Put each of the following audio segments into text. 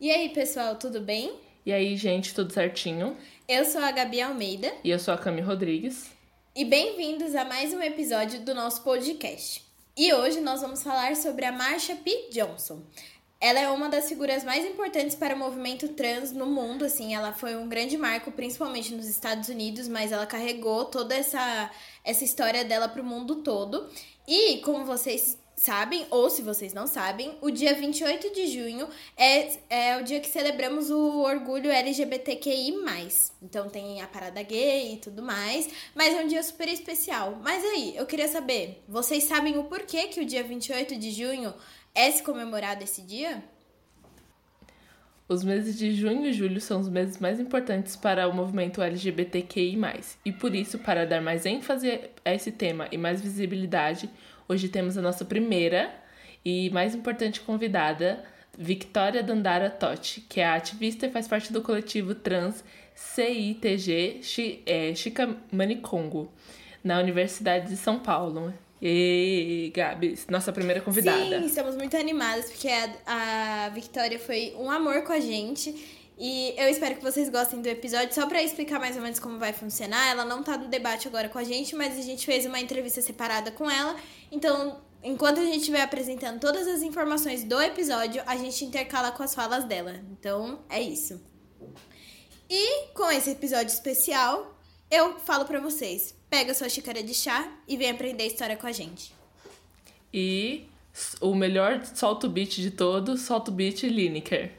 E aí, pessoal, tudo bem? E aí, gente, tudo certinho? Eu sou a Gabi Almeida. E eu sou a Cami Rodrigues. E bem-vindos a mais um episódio do nosso podcast. E hoje nós vamos falar sobre a Marsha P. Johnson. Ela é uma das figuras mais importantes para o movimento trans no mundo, assim, ela foi um grande marco, principalmente nos Estados Unidos, mas ela carregou toda essa, essa história dela para o mundo todo. E, como vocês sabem, ou se vocês não sabem, o dia 28 de junho é, é o dia que celebramos o orgulho LGBTQI. Então tem a parada gay e tudo mais, mas é um dia super especial. Mas aí, eu queria saber, vocês sabem o porquê que o dia 28 de junho é se comemorado esse dia? Os meses de junho e julho são os meses mais importantes para o movimento LGBTQI. E por isso, para dar mais ênfase a esse tema e mais visibilidade, Hoje temos a nossa primeira e mais importante convidada, Victoria Dandara Totti, que é ativista e faz parte do coletivo trans CITG Chikamanicongo, na Universidade de São Paulo. E Gabi, nossa primeira convidada. Sim, estamos muito animadas porque a, a Victoria foi um amor com a gente e eu espero que vocês gostem do episódio. Só para explicar mais ou menos como vai funcionar, ela não tá no debate agora com a gente, mas a gente fez uma entrevista separada com ela. Então, enquanto a gente estiver apresentando todas as informações do episódio, a gente intercala com as falas dela. Então, é isso. E com esse episódio especial, eu falo para vocês: pega sua xícara de chá e vem aprender a história com a gente. E o melhor solto beat de todos, solto beat Lineker.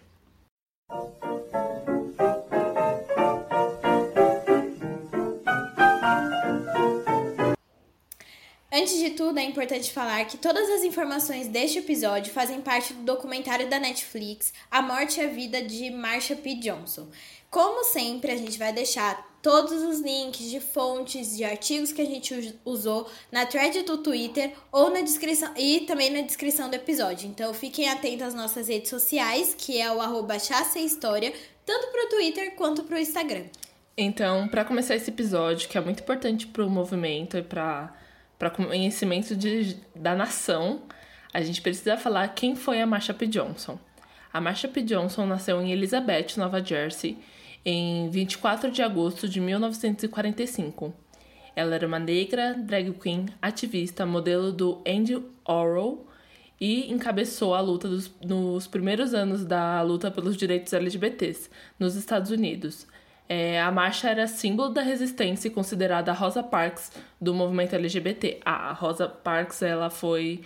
Antes de tudo, é importante falar que todas as informações deste episódio fazem parte do documentário da Netflix A Morte e a Vida de Marsha P. Johnson. Como sempre, a gente vai deixar todos os links de fontes, de artigos que a gente usou na thread do Twitter ou na descrição e também na descrição do episódio. Então fiquem atentos às nossas redes sociais, que é o arroba História, tanto para o Twitter quanto para o Instagram. Então, para começar esse episódio, que é muito importante para o movimento e para para conhecimento de, da nação, a gente precisa falar quem foi a Marsha P. Johnson. A Marsha P. Johnson nasceu em Elizabeth, Nova Jersey, em 24 de agosto de 1945. Ela era uma negra, drag queen, ativista, modelo do Andy Orwell e encabeçou a luta dos, nos primeiros anos da luta pelos direitos LGBTs nos Estados Unidos, é, a marcha era símbolo da resistência e considerada a Rosa Parks do movimento LGBT. A Rosa Parks ela foi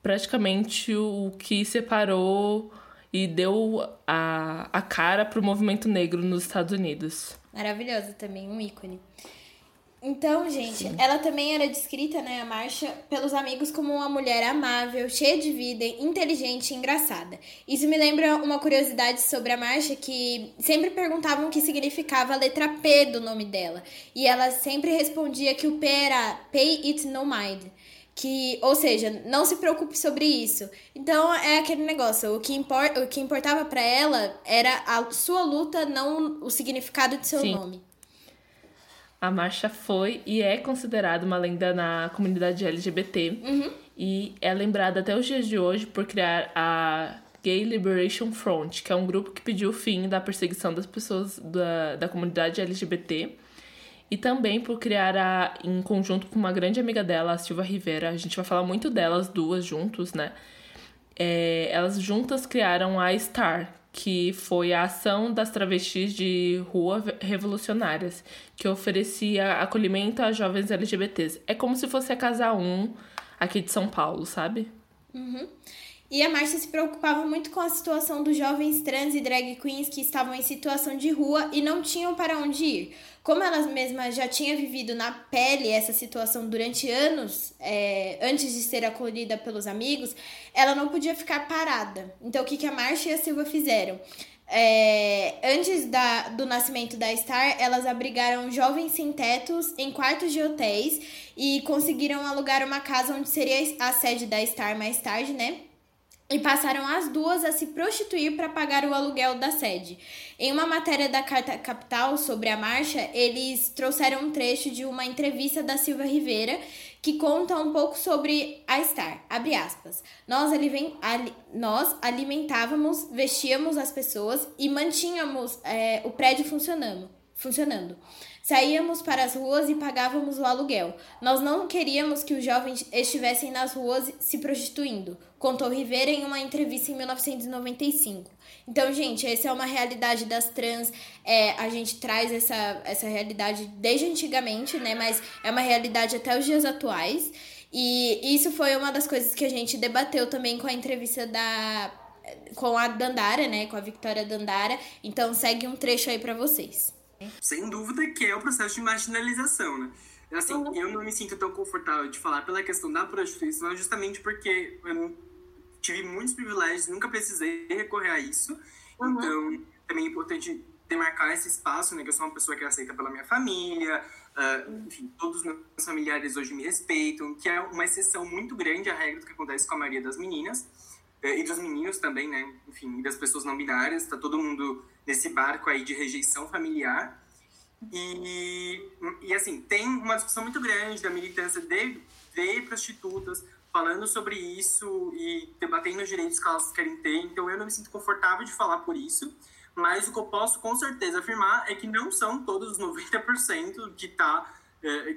praticamente o que separou e deu a, a cara para o movimento negro nos Estados Unidos. Maravilhosa também, um ícone. Então, gente, Sim. ela também era descrita, né, a Marcha, pelos amigos como uma mulher amável, cheia de vida, inteligente e engraçada. Isso me lembra uma curiosidade sobre a Marcha que sempre perguntavam o que significava a letra P do nome dela. E ela sempre respondia que o P era Pay It No Mind. Que, ou seja, não se preocupe sobre isso. Então é aquele negócio, o que, import, o que importava para ela era a sua luta, não o significado de seu Sim. nome. A marcha foi e é considerada uma lenda na comunidade LGBT. Uhum. E é lembrada até os dias de hoje por criar a Gay Liberation Front, que é um grupo que pediu o fim da perseguição das pessoas da, da comunidade LGBT. E também por criar, a, em conjunto com uma grande amiga dela, a Silva Rivera, a gente vai falar muito delas duas juntos, né? É, elas juntas criaram a STAR, que foi a ação das travestis de rua revolucionárias, que oferecia acolhimento a jovens LGBTs. É como se fosse a Casa 1 aqui de São Paulo, sabe? Uhum. E a Márcia se preocupava muito com a situação dos jovens trans e drag queens que estavam em situação de rua e não tinham para onde ir. Como ela mesma já tinha vivido na pele essa situação durante anos, é, antes de ser acolhida pelos amigos, ela não podia ficar parada. Então, o que, que a Márcia e a Silva fizeram? É, antes da, do nascimento da Star, elas abrigaram jovens sem tetos em quartos de hotéis e conseguiram alugar uma casa onde seria a sede da Star mais tarde, né? E passaram as duas a se prostituir para pagar o aluguel da sede. Em uma matéria da Carta Capital sobre a marcha, eles trouxeram um trecho de uma entrevista da Silva Rivera, que conta um pouco sobre a Star. Abre aspas. Nós, ali, nós alimentávamos, vestíamos as pessoas e mantínhamos é, o prédio funcionando. funcionando. Saíamos para as ruas e pagávamos o aluguel. Nós não queríamos que os jovens estivessem nas ruas se prostituindo, contou Rivera em uma entrevista em 1995. Então, gente, essa é uma realidade das trans. É, a gente traz essa, essa realidade desde antigamente, né? Mas é uma realidade até os dias atuais. E isso foi uma das coisas que a gente debateu também com a entrevista da com a Dandara, né, com a Victoria Dandara. Então segue um trecho aí para vocês. Sem dúvida que é o processo de marginalização, né? Assim, uhum. eu não me sinto tão confortável de falar pela questão da prostituição, justamente porque eu tive muitos privilégios, nunca precisei recorrer a isso. Uhum. Então, também é importante demarcar esse espaço, né? Que eu sou uma pessoa que é aceita pela minha família, uh, enfim, todos os meus familiares hoje me respeitam, que é uma exceção muito grande à regra do que acontece com a maioria das meninas. Uh, e dos meninos também, né? Enfim, das pessoas não binárias, tá todo mundo nesse barco aí de rejeição familiar. E, e assim, tem uma discussão muito grande da militância de, de prostitutas falando sobre isso e debatendo os direitos que elas querem ter. Então eu não me sinto confortável de falar por isso. Mas o que eu posso com certeza afirmar é que não são todos os 90% que tá é,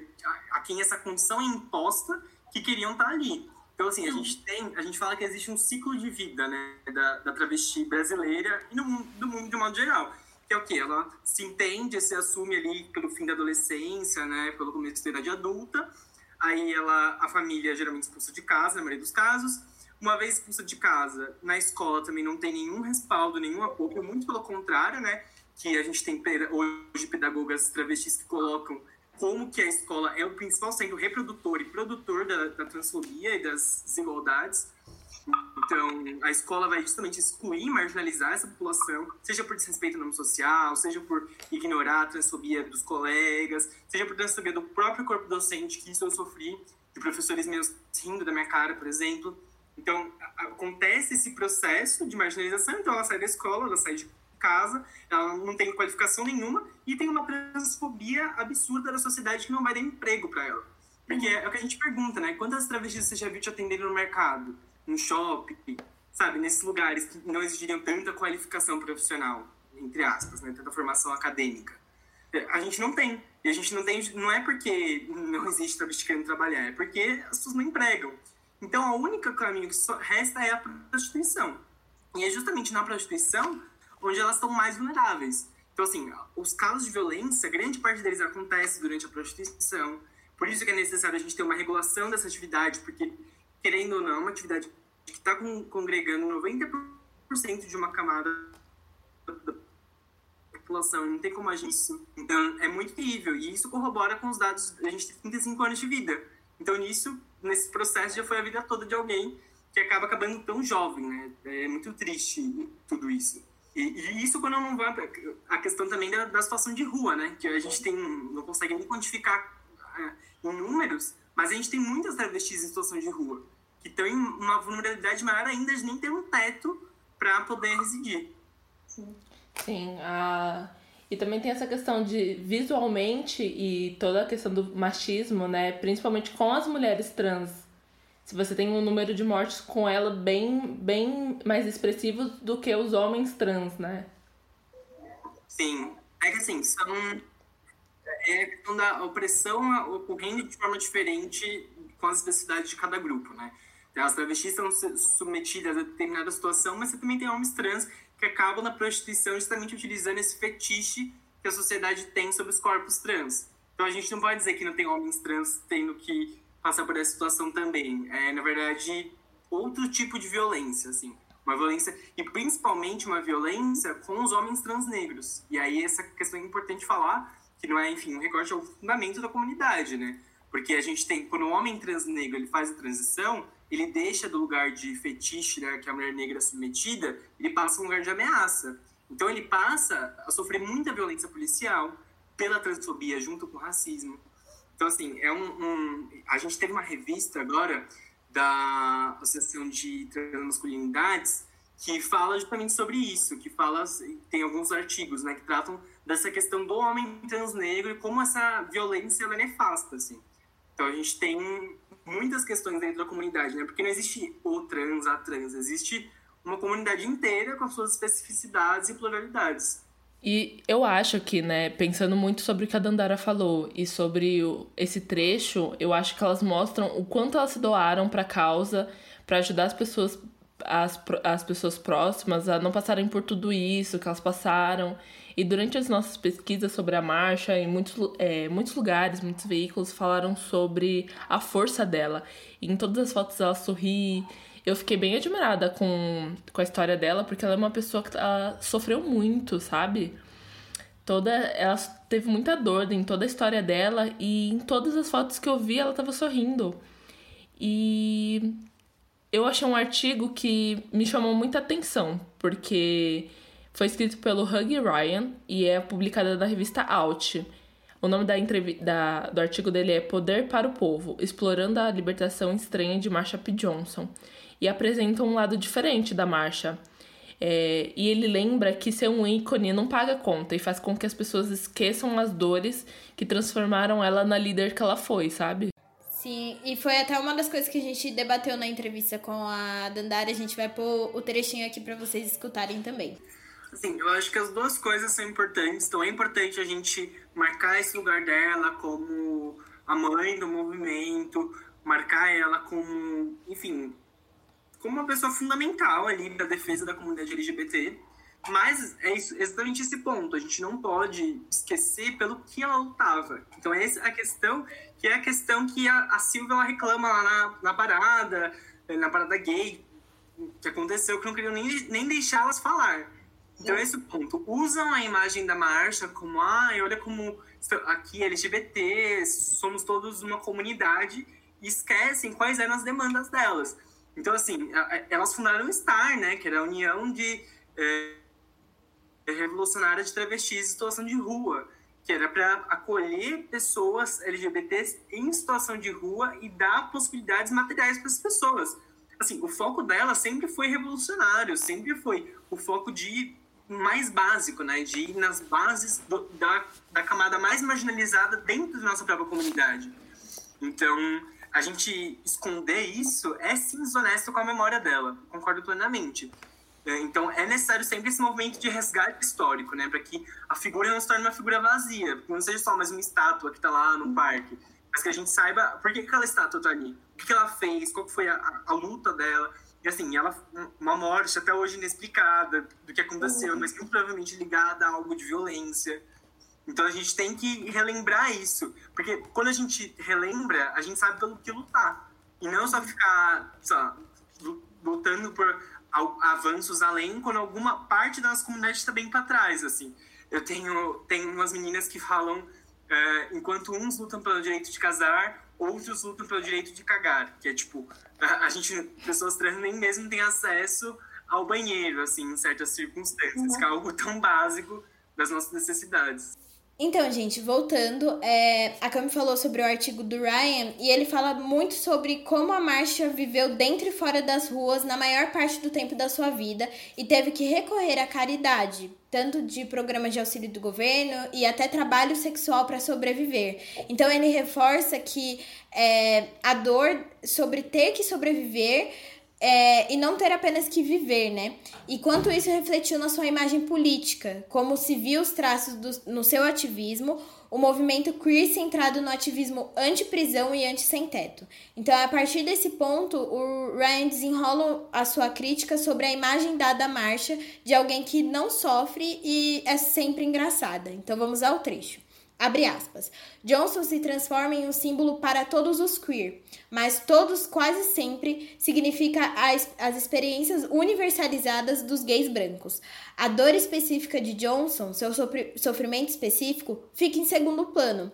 a quem essa condição é imposta que queriam estar tá ali. Então, assim, a gente tem, a gente fala que existe um ciclo de vida, né, da, da travesti brasileira e no do mundo de modo geral. Que é o quê? Ela se entende, se assume ali pelo fim da adolescência, né, pelo começo da idade adulta. Aí ela, a família geralmente expulsa de casa, na maioria dos casos. Uma vez expulsa de casa, na escola também não tem nenhum respaldo, nenhum apoio, muito pelo contrário, né, que a gente tem hoje pedagogas travestis que colocam como que a escola é o principal sendo reprodutor e produtor da, da transfobia e das desigualdades. Então, a escola vai justamente excluir, marginalizar essa população, seja por desrespeito ao nome social, seja por ignorar a transfobia dos colegas, seja por transfobia do próprio corpo docente, que isso eu sofri, de professores meus rindo da minha cara, por exemplo. Então, acontece esse processo de marginalização, então ela sai da escola, ela sai de casa, ela não tem qualificação nenhuma e tem uma transfobia absurda da sociedade que não vai dar emprego para ela. Porque é o que a gente pergunta, né? Quantas travestis você já viu te atendendo no mercado, no shopping, sabe? Nesses lugares que não exigiriam tanta qualificação profissional, entre aspas, né? Tanta formação acadêmica. A gente não tem. E a gente não tem, não é porque não existe travesti querendo trabalhar, é porque as pessoas não empregam. Então, o único caminho que resta é a prostituição. E é justamente na prostituição onde elas estão mais vulneráveis. Então, assim, os casos de violência, grande parte deles acontece durante a prostituição. Por isso que é necessário a gente ter uma regulação dessa atividade, porque, querendo ou não, é uma atividade que está congregando 90% de uma camada da população. Não tem como agir isso. Então, é muito terrível. E isso corrobora com os dados. A gente tem 35 anos de vida. Então, nisso, nesse processo, já foi a vida toda de alguém que acaba acabando tão jovem, né? É muito triste tudo isso. E, isso quando não vai a questão também da, da, situação de rua, né? Que a gente tem não consegue nem quantificar é, em números, mas a gente tem muitas travestis em situação de rua que estão em uma vulnerabilidade maior ainda de nem ter um teto para poder residir. Sim, Sim a... e também tem essa questão de visualmente e toda a questão do machismo, né? Principalmente com as mulheres trans se você tem um número de mortes com ela bem, bem mais expressivo do que os homens trans, né? Sim. É que assim, são. É a questão da opressão ocorrendo de forma diferente com as especificidades de cada grupo, né? Então, as travestis são submetidas a determinada situação, mas você também tem homens trans que acabam na prostituição justamente utilizando esse fetiche que a sociedade tem sobre os corpos trans. Então a gente não pode dizer que não tem homens trans tendo que passar por essa situação também. É, na verdade, outro tipo de violência, assim. Uma violência, e principalmente uma violência com os homens transnegros. E aí essa questão é importante falar, que não é, enfim, um recorte ao fundamento da comunidade, né? Porque a gente tem, quando o homem transnegro ele faz a transição, ele deixa do lugar de fetiche, né, que é a mulher negra submetida, ele passa um lugar de ameaça. Então ele passa a sofrer muita violência policial pela transfobia junto com o racismo. Então, assim, é um, um, A gente teve uma revista agora da Associação de Transmasculinidades que fala justamente sobre isso, que fala, tem alguns artigos, né, que tratam dessa questão do homem transnegro e como essa violência ela é nefasta, assim. Então a gente tem muitas questões dentro da comunidade, né? Porque não existe o trans, a trans, existe uma comunidade inteira com as suas especificidades e pluralidades. E eu acho que, né, pensando muito sobre o que a Dandara falou e sobre o, esse trecho, eu acho que elas mostram o quanto elas se doaram para a causa, para ajudar as pessoas as, as pessoas próximas a não passarem por tudo isso que elas passaram. E durante as nossas pesquisas sobre a marcha, em muitos, é, muitos lugares, muitos veículos falaram sobre a força dela. E em todas as fotos ela sorri. Eu fiquei bem admirada com, com a história dela, porque ela é uma pessoa que ela sofreu muito, sabe? Toda, ela teve muita dor em toda a história dela e em todas as fotos que eu vi ela estava sorrindo. E eu achei um artigo que me chamou muita atenção, porque foi escrito pelo Huggy Ryan e é publicado na revista Out. O nome da, da, do artigo dele é Poder para o Povo, explorando a libertação estranha de Marsha P. Johnson. E apresenta um lado diferente da Marsha. É, e ele lembra que ser um ícone não paga conta e faz com que as pessoas esqueçam as dores que transformaram ela na líder que ela foi, sabe? Sim, e foi até uma das coisas que a gente debateu na entrevista com a Dandara. A gente vai pôr o trechinho aqui para vocês escutarem também. Assim, eu acho que as duas coisas são importantes. Então é importante a gente marcar esse lugar dela como a mãe do movimento, marcar ela como, enfim, como uma pessoa fundamental ali para defesa da comunidade LGBT. Mas é isso, exatamente esse ponto. A gente não pode esquecer pelo que ela lutava. Então, essa é a questão, que é a questão que a, a Silvia ela reclama lá na, na parada, eh, na parada gay, que aconteceu, que não queriam nem, nem deixá-las falar. Então, esse ponto. Usam a imagem da marcha como, ah, olha como aqui LGBT, somos todos uma comunidade, e esquecem quais eram as demandas delas. Então, assim, elas fundaram o STAR, né, que era a União de. É, revolucionária de travestis em situação de rua, que era para acolher pessoas LGBTs em situação de rua e dar possibilidades materiais para as pessoas. Assim, o foco dela sempre foi revolucionário, sempre foi o foco de mais básico, né, de ir nas bases do, da, da camada mais marginalizada dentro da nossa própria comunidade. Então, a gente esconder isso é sim desonesto com a memória dela, concordo plenamente. É, então, é necessário sempre esse movimento de resgate histórico, né? Para que a figura não se torne uma figura vazia, que não seja só mais uma estátua que está lá no parque, mas que a gente saiba por que aquela estátua está ali, o que ela fez, qual foi a, a, a, luta dela. E assim, ela uma morte até hoje inexplicada do que aconteceu, mas muito provavelmente ligada a algo de violência. Então a gente tem que relembrar isso, porque quando a gente relembra, a gente sabe pelo que lutar. E não só ficar, só, lutando por avanços além quando alguma parte da nossa comunidade está bem para trás, assim. Eu tenho, tenho umas meninas que falam, é, enquanto uns lutam pelo direito de casar, outros lutam pelo direito de cagar, que é tipo, a, a gente, pessoas trans nem mesmo tem acesso ao banheiro, assim, em certas circunstâncias, uhum. que é algo tão básico das nossas necessidades. Então, gente, voltando, é, a Cami falou sobre o artigo do Ryan e ele fala muito sobre como a Marcia viveu dentro e fora das ruas na maior parte do tempo da sua vida e teve que recorrer à caridade, tanto de programas de auxílio do governo e até trabalho sexual para sobreviver. Então, ele reforça que é, a dor sobre ter que sobreviver é, e não ter apenas que viver, né? E quanto isso refletiu na sua imagem política, como se viu os traços do, no seu ativismo, o movimento queer centrado no ativismo anti-prisão e anti-sem-teto. Então, a partir desse ponto, o Ryan desenrola a sua crítica sobre a imagem dada à marcha de alguém que não sofre e é sempre engraçada. Então, vamos ao trecho. Abre aspas. Johnson se transforma em um símbolo para todos os queer, mas todos quase sempre significa as, as experiências universalizadas dos gays brancos. A dor específica de Johnson, seu sofrimento específico, fica em segundo plano,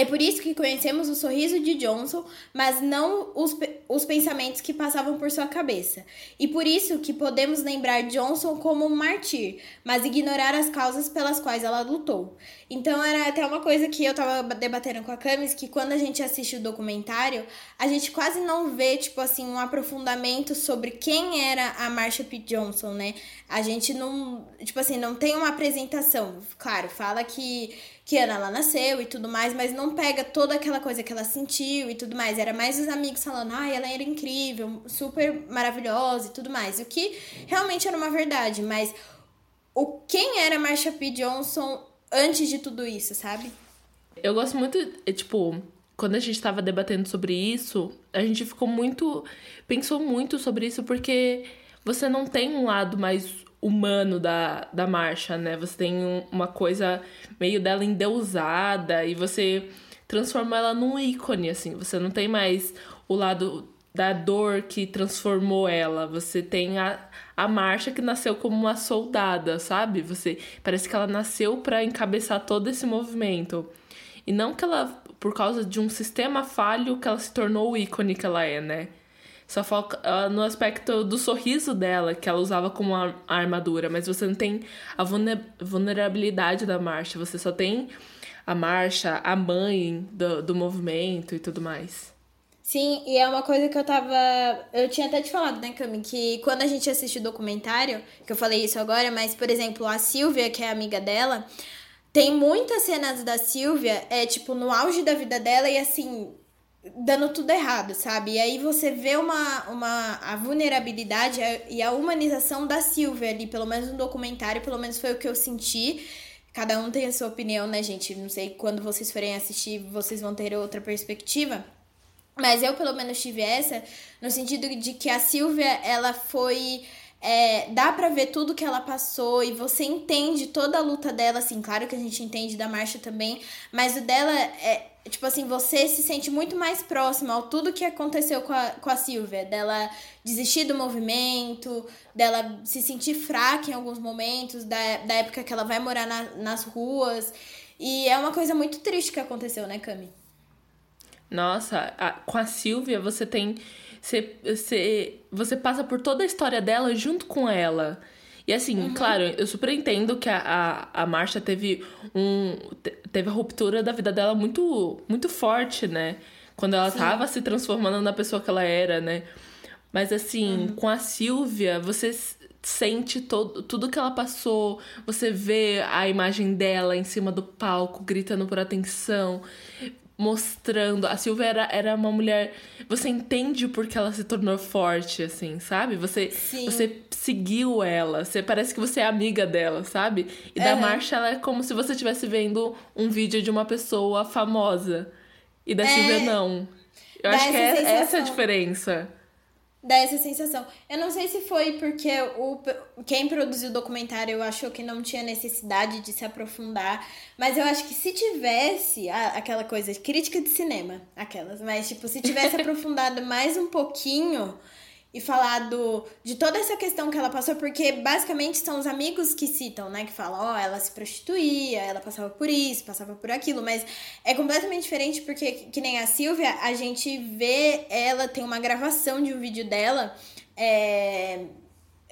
é por isso que conhecemos o sorriso de Johnson, mas não os, os pensamentos que passavam por sua cabeça. E por isso que podemos lembrar Johnson como um mártir, mas ignorar as causas pelas quais ela lutou. Então era até uma coisa que eu tava debatendo com a Camis, que quando a gente assiste o documentário, a gente quase não vê, tipo assim, um aprofundamento sobre quem era a Marsha P. Johnson, né? A gente não, tipo assim, não tem uma apresentação. Claro, fala que que Ana ela nasceu e tudo mais, mas não pega toda aquela coisa que ela sentiu e tudo mais. Era mais os amigos falando, ai, ah, ela era incrível, super maravilhosa e tudo mais. O que realmente era uma verdade, mas o quem era Marsha P. Johnson antes de tudo isso, sabe? Eu gosto muito, é, tipo, quando a gente estava debatendo sobre isso, a gente ficou muito. pensou muito sobre isso, porque você não tem um lado mais humano da, da marcha, né? Você tem um, uma coisa meio dela endeusada e você transforma ela num ícone, assim. Você não tem mais o lado da dor que transformou ela. Você tem a, a marcha que nasceu como uma soldada, sabe? Você parece que ela nasceu para encabeçar todo esse movimento. E não que ela, por causa de um sistema falho, que ela se tornou o ícone que ela é, né? Só foca uh, no aspecto do sorriso dela, que ela usava como a armadura, mas você não tem a vulnerabilidade da marcha, você só tem a marcha, a mãe do, do movimento e tudo mais. Sim, e é uma coisa que eu tava. Eu tinha até te falado, né, Cami? Que quando a gente assiste o documentário, que eu falei isso agora, mas, por exemplo, a Silvia, que é amiga dela, tem muitas cenas da Silvia, é tipo, no auge da vida dela, e assim, dando tudo errado, sabe? E aí você vê uma, uma a vulnerabilidade e a humanização da Silvia ali, pelo menos no documentário, pelo menos foi o que eu senti. Cada um tem a sua opinião, né, gente? Não sei quando vocês forem assistir, vocês vão ter outra perspectiva. Mas eu, pelo menos, tive essa, no sentido de que a Silvia, ela foi é, dá para ver tudo que ela passou e você entende toda a luta dela, assim, claro que a gente entende da marcha também, mas o dela é, tipo assim, você se sente muito mais próximo ao tudo que aconteceu com a, com a Silvia, dela desistir do movimento, dela se sentir fraca em alguns momentos, da, da época que ela vai morar na, nas ruas, e é uma coisa muito triste que aconteceu, né, Cami? Nossa, a, com a Silvia você tem você, você, você passa por toda a história dela junto com ela. E assim, uhum. claro, eu super entendo que a, a, a Marcia teve um. teve a ruptura da vida dela muito, muito forte, né? Quando ela Sim. tava se transformando na pessoa que ela era, né? Mas assim, uhum. com a Silvia, você sente todo, tudo que ela passou, você vê a imagem dela em cima do palco, gritando por atenção mostrando. A Silvia era, era uma mulher. Você entende por que ela se tornou forte, assim, sabe? Você, Sim. você seguiu ela. Você parece que você é amiga dela, sabe? E da Marcha, ela é como se você estivesse vendo um vídeo de uma pessoa famosa. E da é... Silvia, não. Eu Dá acho que é essa a diferença dá essa sensação. Eu não sei se foi porque o, quem produziu o documentário achou que não tinha necessidade de se aprofundar, mas eu acho que se tivesse a, aquela coisa, crítica de cinema, aquelas, mas tipo, se tivesse aprofundado mais um pouquinho e falado de toda essa questão que ela passou, porque basicamente são os amigos que citam, né? Que falam, ó, oh, ela se prostituía, ela passava por isso, passava por aquilo, mas é completamente diferente porque, que nem a Silvia, a gente vê ela, tem uma gravação de um vídeo dela, é,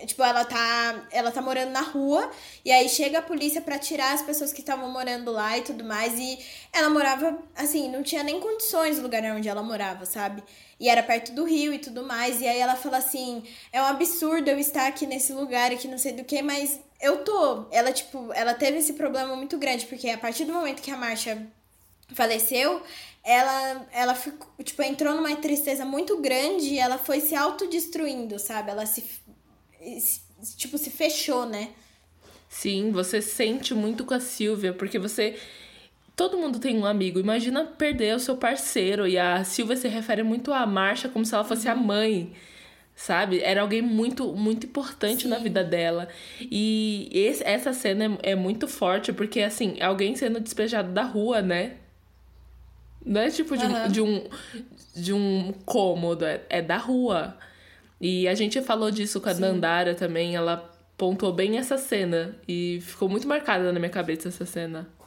Tipo, ela tá, ela tá morando na rua e aí chega a polícia para tirar as pessoas que estavam morando lá e tudo mais. E ela morava, assim, não tinha nem condições do lugar onde ela morava, sabe? E era perto do rio e tudo mais. E aí ela fala assim: é um absurdo eu estar aqui nesse lugar, aqui não sei do que, mas eu tô. Ela, tipo, ela teve esse problema muito grande, porque a partir do momento que a Marcha faleceu, ela, ela ficou, tipo, entrou numa tristeza muito grande e ela foi se autodestruindo, sabe? Ela se, tipo, se fechou, né? Sim, você sente muito com a Silvia, porque você todo mundo tem um amigo. Imagina perder o seu parceiro. E a Silvia se refere muito à Marcha como se ela fosse a uhum. mãe. Sabe? Era alguém muito, muito importante Sim. na vida dela. E esse, essa cena é, é, muito forte, porque, assim, alguém sendo despejado da rua, né? Não é tipo de, uhum. de um, de um cômodo, é, é, da rua. E a gente falou disso com a Sim. Dandara também. Ela pontuou bem essa cena. E ficou muito marcada na minha cabeça essa cena.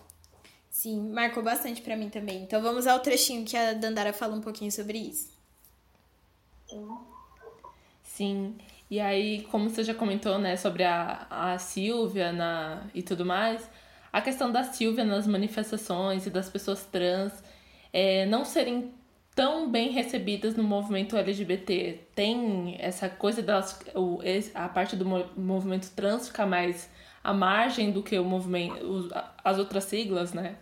Sim, marcou bastante para mim também. Então vamos ao trechinho que a Dandara fala um pouquinho sobre isso. Sim. E aí, como você já comentou, né, sobre a, a Silvia na, e tudo mais, a questão da Silvia nas manifestações e das pessoas trans é, não serem tão bem recebidas no movimento LGBT. Tem essa coisa delas, o, a parte do movimento trans ficar mais à margem do que o movimento, as outras siglas, né?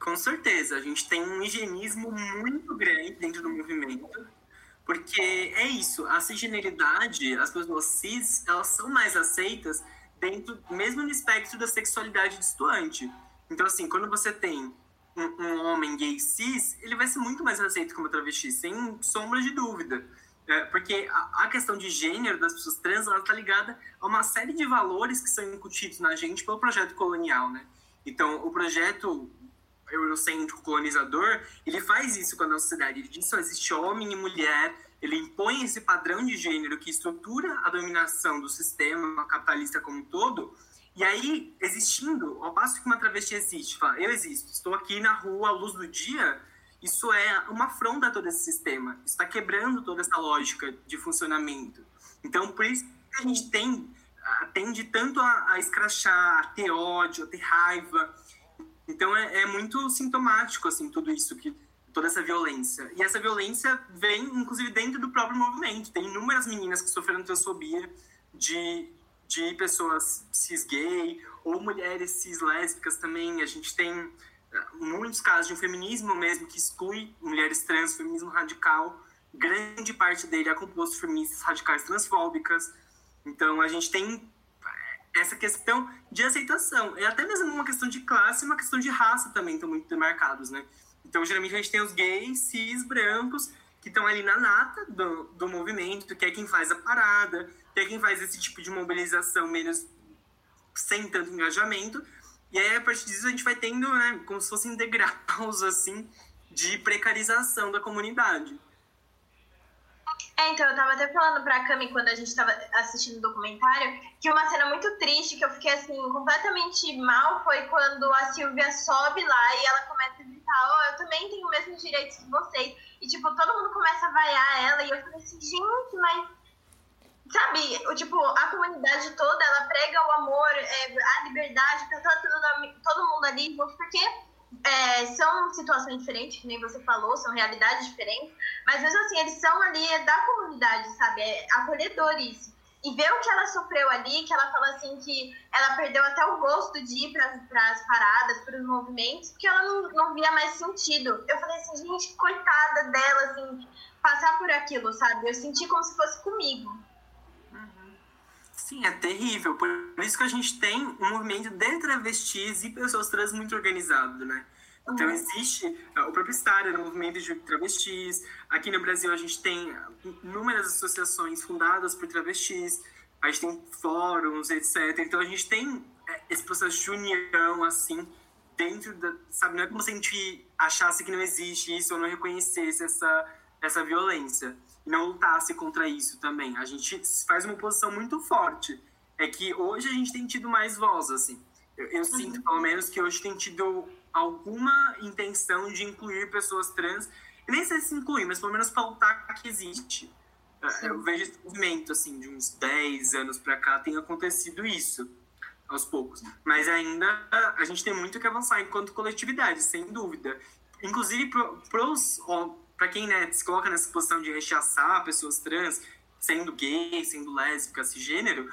Com certeza, a gente tem um higienismo muito grande dentro do movimento, porque é isso, a cisgeneridade, as pessoas cis, elas são mais aceitas dentro, mesmo no espectro da sexualidade distoante. Então, assim, quando você tem um, um homem gay cis, ele vai ser muito mais aceito como travesti, sem sombra de dúvida. É, porque a, a, questão de gênero das pessoas trans, ela está ligada a uma série de valores que são incutidos na gente pelo projeto colonial, né? Então, o projeto eurocêntrico colonizador, ele faz isso com a nossa sociedade. Ele diz só existe homem e mulher, ele impõe esse padrão de gênero que estrutura a dominação do sistema capitalista como um todo. E aí, existindo, ao passo que uma travesti existe, fala, eu existo, estou aqui na rua à luz do dia, isso é uma afronta a todo esse sistema. Está quebrando toda essa lógica de funcionamento. Então, por isso que a gente tem, tende tanto a, a escrachar, a ter ódio, a ter raiva, então é, é, muito sintomático assim tudo isso que toda essa violência. E essa violência vem inclusive dentro do próprio movimento. Tem inúmeras meninas que sofreram transfobia de de pessoas cis gay ou mulheres cis lésbicas também. A gente tem eh, muitos casos de um feminismo mesmo que exclui mulheres trans, feminismo radical. Grande parte dele é composto de feministas radicais transfóbicas. Então a gente tem essa questão de aceitação. É até mesmo uma questão de classe e uma questão de raça também estão muito demarcados, né? Então, geralmente, a gente tem os gays, cis, brancos, que estão ali na nata do, do movimento, que é quem faz a parada, que é quem faz esse tipo de mobilização menos sem tanto engajamento. E aí, a partir disso, a gente vai tendo, né, como se fossem degraus, assim, de precarização da comunidade. É, então, eu tava até falando pra Cami quando a gente tava assistindo o documentário que uma cena muito triste que eu fiquei assim, completamente mal foi quando a Silvia sobe lá e ela começa a gritar: Ó, oh, eu também tenho os mesmos direitos que vocês. E, tipo, todo mundo começa a vaiar ela e eu falei assim: gente, mas. Sabe, o, tipo, a comunidade toda, ela prega o amor, é, a liberdade pra todo, todo mundo ali, porque é, são situações diferentes, que nem você falou, são realidades diferentes, mas mesmo assim, eles são ali da comunidade, sabe? É acolhedor isso. E ver o que ela sofreu ali, que ela fala assim que ela perdeu até o gosto de ir para as paradas, para os movimentos, porque ela não, não via mais sentido. Eu falei assim, gente, coitada dela, assim, passar por aquilo, sabe? Eu senti como se fosse comigo. Sim, é terrível. Por isso que a gente tem um movimento de travestis e pessoas trans muito organizado, né? Então uhum. existe uh, o próprio Star, o movimento de travestis. Aqui no Brasil a gente tem inúmeras associações fundadas por travestis. A gente tem fóruns, etc. Então a gente tem é, esse processo de união, assim, dentro da... Sabe, não é como se a gente achasse que não existe isso ou não reconhecesse essa, essa violência e não lutasse contra isso também. A gente faz uma posição muito forte. É que hoje a gente tem tido mais voz, assim. Eu, eu uhum. sinto, pelo menos, que hoje tem tido alguma intenção de incluir pessoas trans. Nem sei se incluir, mas pelo menos pautar que existe. Sim. Eu vejo esse movimento, assim, de uns 10 anos para cá, tem acontecido isso, aos poucos. Mas ainda a gente tem muito que avançar enquanto coletividade, sem dúvida. Inclusive, para os para quem né, se coloca nessa posição de rechaçar pessoas trans, sendo gay, sendo lésbica, cisgênero,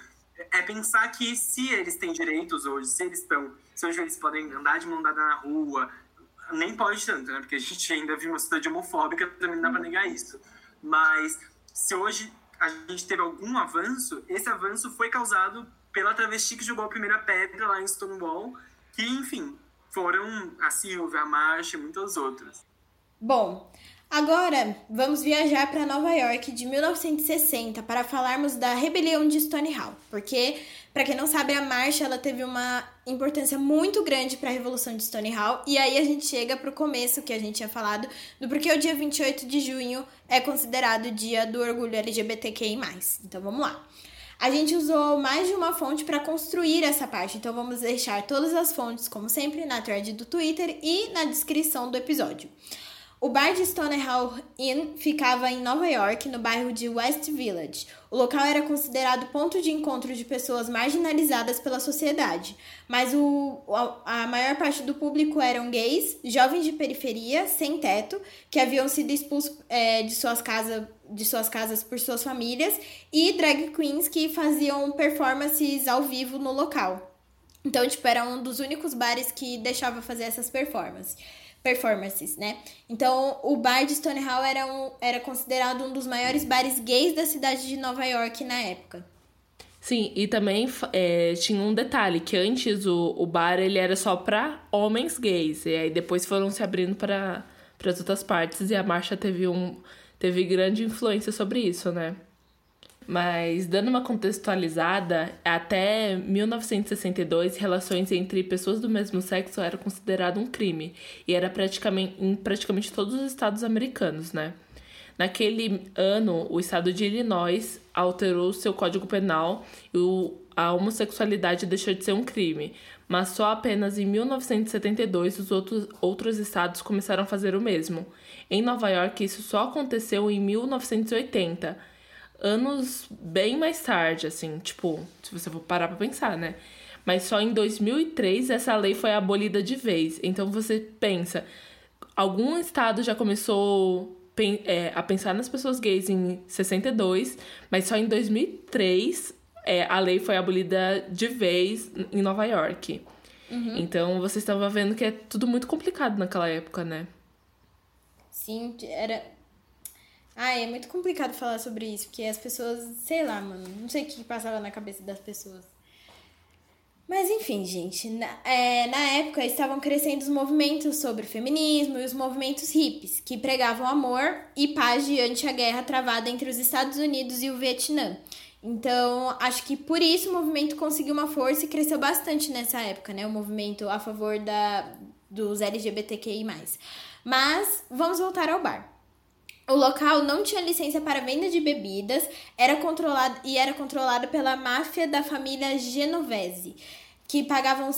é pensar que se eles têm direitos hoje, se eles estão, se hoje eles podem andar de mão dada na rua, nem pode tanto, né? Porque a gente ainda vive uma sociedade homofóbica, também não dá para negar isso. Mas se hoje a gente teve algum avanço, esse avanço foi causado pela travesti que jogou a primeira pedra lá em Stonewall, que, enfim, foram a Silvia, a Marcia e muitas outras. Bom, Agora, vamos viajar para Nova York de 1960 para falarmos da rebelião de Stonewall, porque, para quem não sabe, a marcha ela teve uma importância muito grande para a revolução de Stonewall, e aí a gente chega para o começo que a gente tinha falado, do porquê o dia 28 de junho é considerado o dia do orgulho LGBTQI+. Então, vamos lá. A gente usou mais de uma fonte para construir essa parte, então vamos deixar todas as fontes, como sempre, na thread do Twitter e na descrição do episódio. O bar de Stonehall Inn ficava em Nova York, no bairro de West Village. O local era considerado ponto de encontro de pessoas marginalizadas pela sociedade, mas o, a maior parte do público eram gays, jovens de periferia, sem teto, que haviam sido expulsos é, de, suas casa, de suas casas por suas famílias, e drag queens que faziam performances ao vivo no local. Então, tipo, era um dos únicos bares que deixava fazer essas performances performances, né? Então, o bar de Stonehall era, um, era considerado um dos maiores bares gays da cidade de Nova York na época. Sim, e também é, tinha um detalhe, que antes o, o bar ele era só para homens gays, e aí depois foram se abrindo para as outras partes, e a marcha teve, um, teve grande influência sobre isso, né? Mas, dando uma contextualizada, até 1962, relações entre pessoas do mesmo sexo era considerado um crime. E era praticamente, em praticamente todos os estados americanos, né? Naquele ano, o estado de Illinois alterou seu código penal e a homossexualidade deixou de ser um crime. Mas só apenas em 1972 os outros, outros estados começaram a fazer o mesmo. Em Nova York, isso só aconteceu em 1980 anos bem mais tarde, assim, tipo, se você for parar pra pensar, né? Mas só em 2003 essa lei foi abolida de vez. Então você pensa, algum estado já começou é, a pensar nas pessoas gays em 62, mas só em 2003 é, a lei foi abolida de vez em Nova York. Uhum. Então vocês estavam vendo que é tudo muito complicado naquela época, né? Sim, era ah, é muito complicado falar sobre isso, porque as pessoas, sei lá, mano, não sei o que passava na cabeça das pessoas. Mas enfim, gente, na, é, na época estavam crescendo os movimentos sobre feminismo e os movimentos hippies, que pregavam amor e paz diante a guerra travada entre os Estados Unidos e o Vietnã. Então, acho que por isso o movimento conseguiu uma força e cresceu bastante nessa época, né? O movimento a favor da, dos LGBTQI. Mas vamos voltar ao bar. O local não tinha licença para venda de bebidas, era controlado e era controlado pela máfia da família Genovese, que pagavam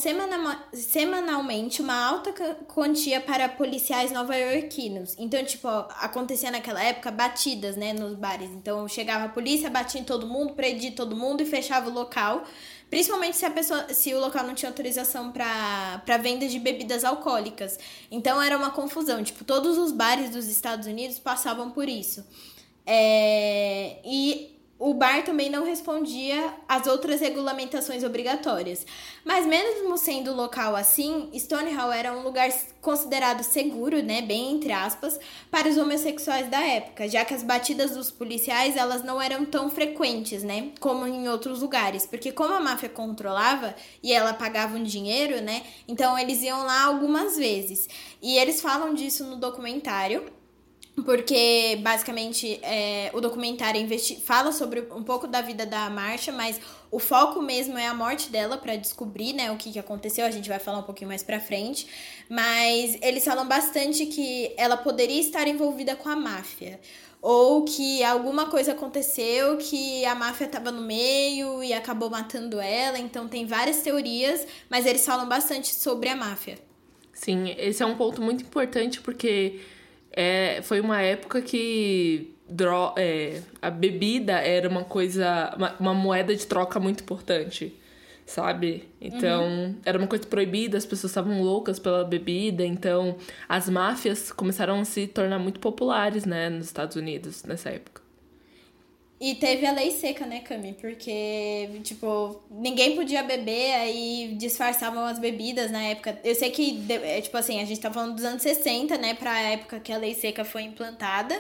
semanalmente uma alta quantia para policiais nova-iorquinos. Então, tipo, acontecia naquela época batidas, né, nos bares. Então, chegava a polícia, batia em todo mundo, prendia todo mundo e fechava o local Principalmente se a pessoa, se o local não tinha autorização para venda de bebidas alcoólicas. Então era uma confusão. Tipo, todos os bares dos Estados Unidos passavam por isso. É, e o bar também não respondia às outras regulamentações obrigatórias. Mas mesmo sendo local assim, Stonehall era um lugar considerado seguro, né, bem entre aspas, para os homossexuais da época, já que as batidas dos policiais, elas não eram tão frequentes, né, como em outros lugares, porque como a máfia controlava e ela pagava um dinheiro, né, então eles iam lá algumas vezes. E eles falam disso no documentário porque basicamente é, o documentário fala sobre um pouco da vida da Marcha, mas o foco mesmo é a morte dela para descobrir, né, o que, que aconteceu. A gente vai falar um pouquinho mais para frente, mas eles falam bastante que ela poderia estar envolvida com a máfia ou que alguma coisa aconteceu que a máfia estava no meio e acabou matando ela. Então tem várias teorias, mas eles falam bastante sobre a máfia. Sim, esse é um ponto muito importante porque é, foi uma época que dro é, a bebida era uma coisa, uma, uma, moeda de troca muito importante, sabe? Então, uhum. era uma coisa proibida, as pessoas estavam loucas pela bebida, então as máfias começaram a se tornar muito populares, né, nos Estados Unidos nessa época. E teve a lei seca, né, Cami? Porque, tipo, ninguém podia beber, aí disfarçavam as bebidas na época. Eu sei que, é, tipo assim, a gente tá falando dos anos 60, né, pra época que a lei seca foi implantada,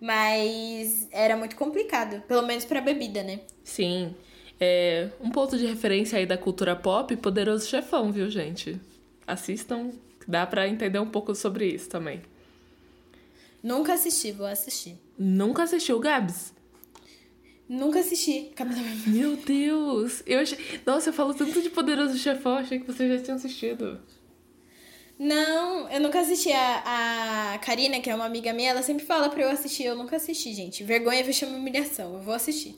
mas era muito complicado, pelo menos pra bebida, né? Sim. É, um ponto de referência aí da cultura pop, Poderoso Chefão, viu, gente? Assistam, dá pra entender um pouco sobre isso também. Nunca assisti, vou assistir. Nunca assistiu, Gabs? Nunca assisti Meu Deus! Eu achei... Nossa, eu falo tanto de Poderoso Chefão, achei que você já tinha assistido. Não, eu nunca assisti. A, a Karina, que é uma amiga minha, ela sempre fala pra eu assistir. Eu nunca assisti, gente. Vergonha, vexame humilhação. Eu vou assistir.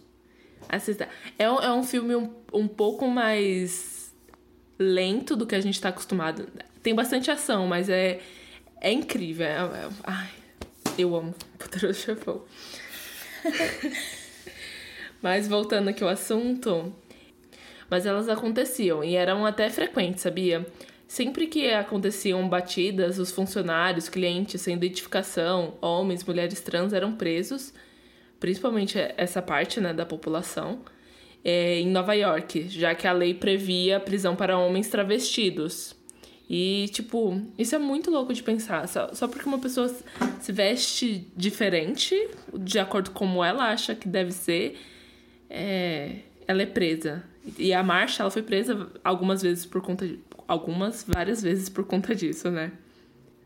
Assista. É um, é um filme um, um pouco mais lento do que a gente tá acostumado. Tem bastante ação, mas é, é incrível. É, é, ai, eu amo Poderoso Chefão. Mas voltando aqui ao assunto, mas elas aconteciam e eram até frequentes, sabia? Sempre que aconteciam batidas, os funcionários, clientes sem identificação, homens, mulheres trans eram presos, principalmente essa parte né, da população. é, em Nova York, já que a lei previa prisão para homens travestidos. E, tipo, isso é muito louco de pensar. Só, só porque uma pessoa se veste diferente, de acordo com como ela acha que deve ser, é, ela é presa. E a Marcha, ela foi presa algumas vezes por conta de, algumas, várias vezes por conta disso, né?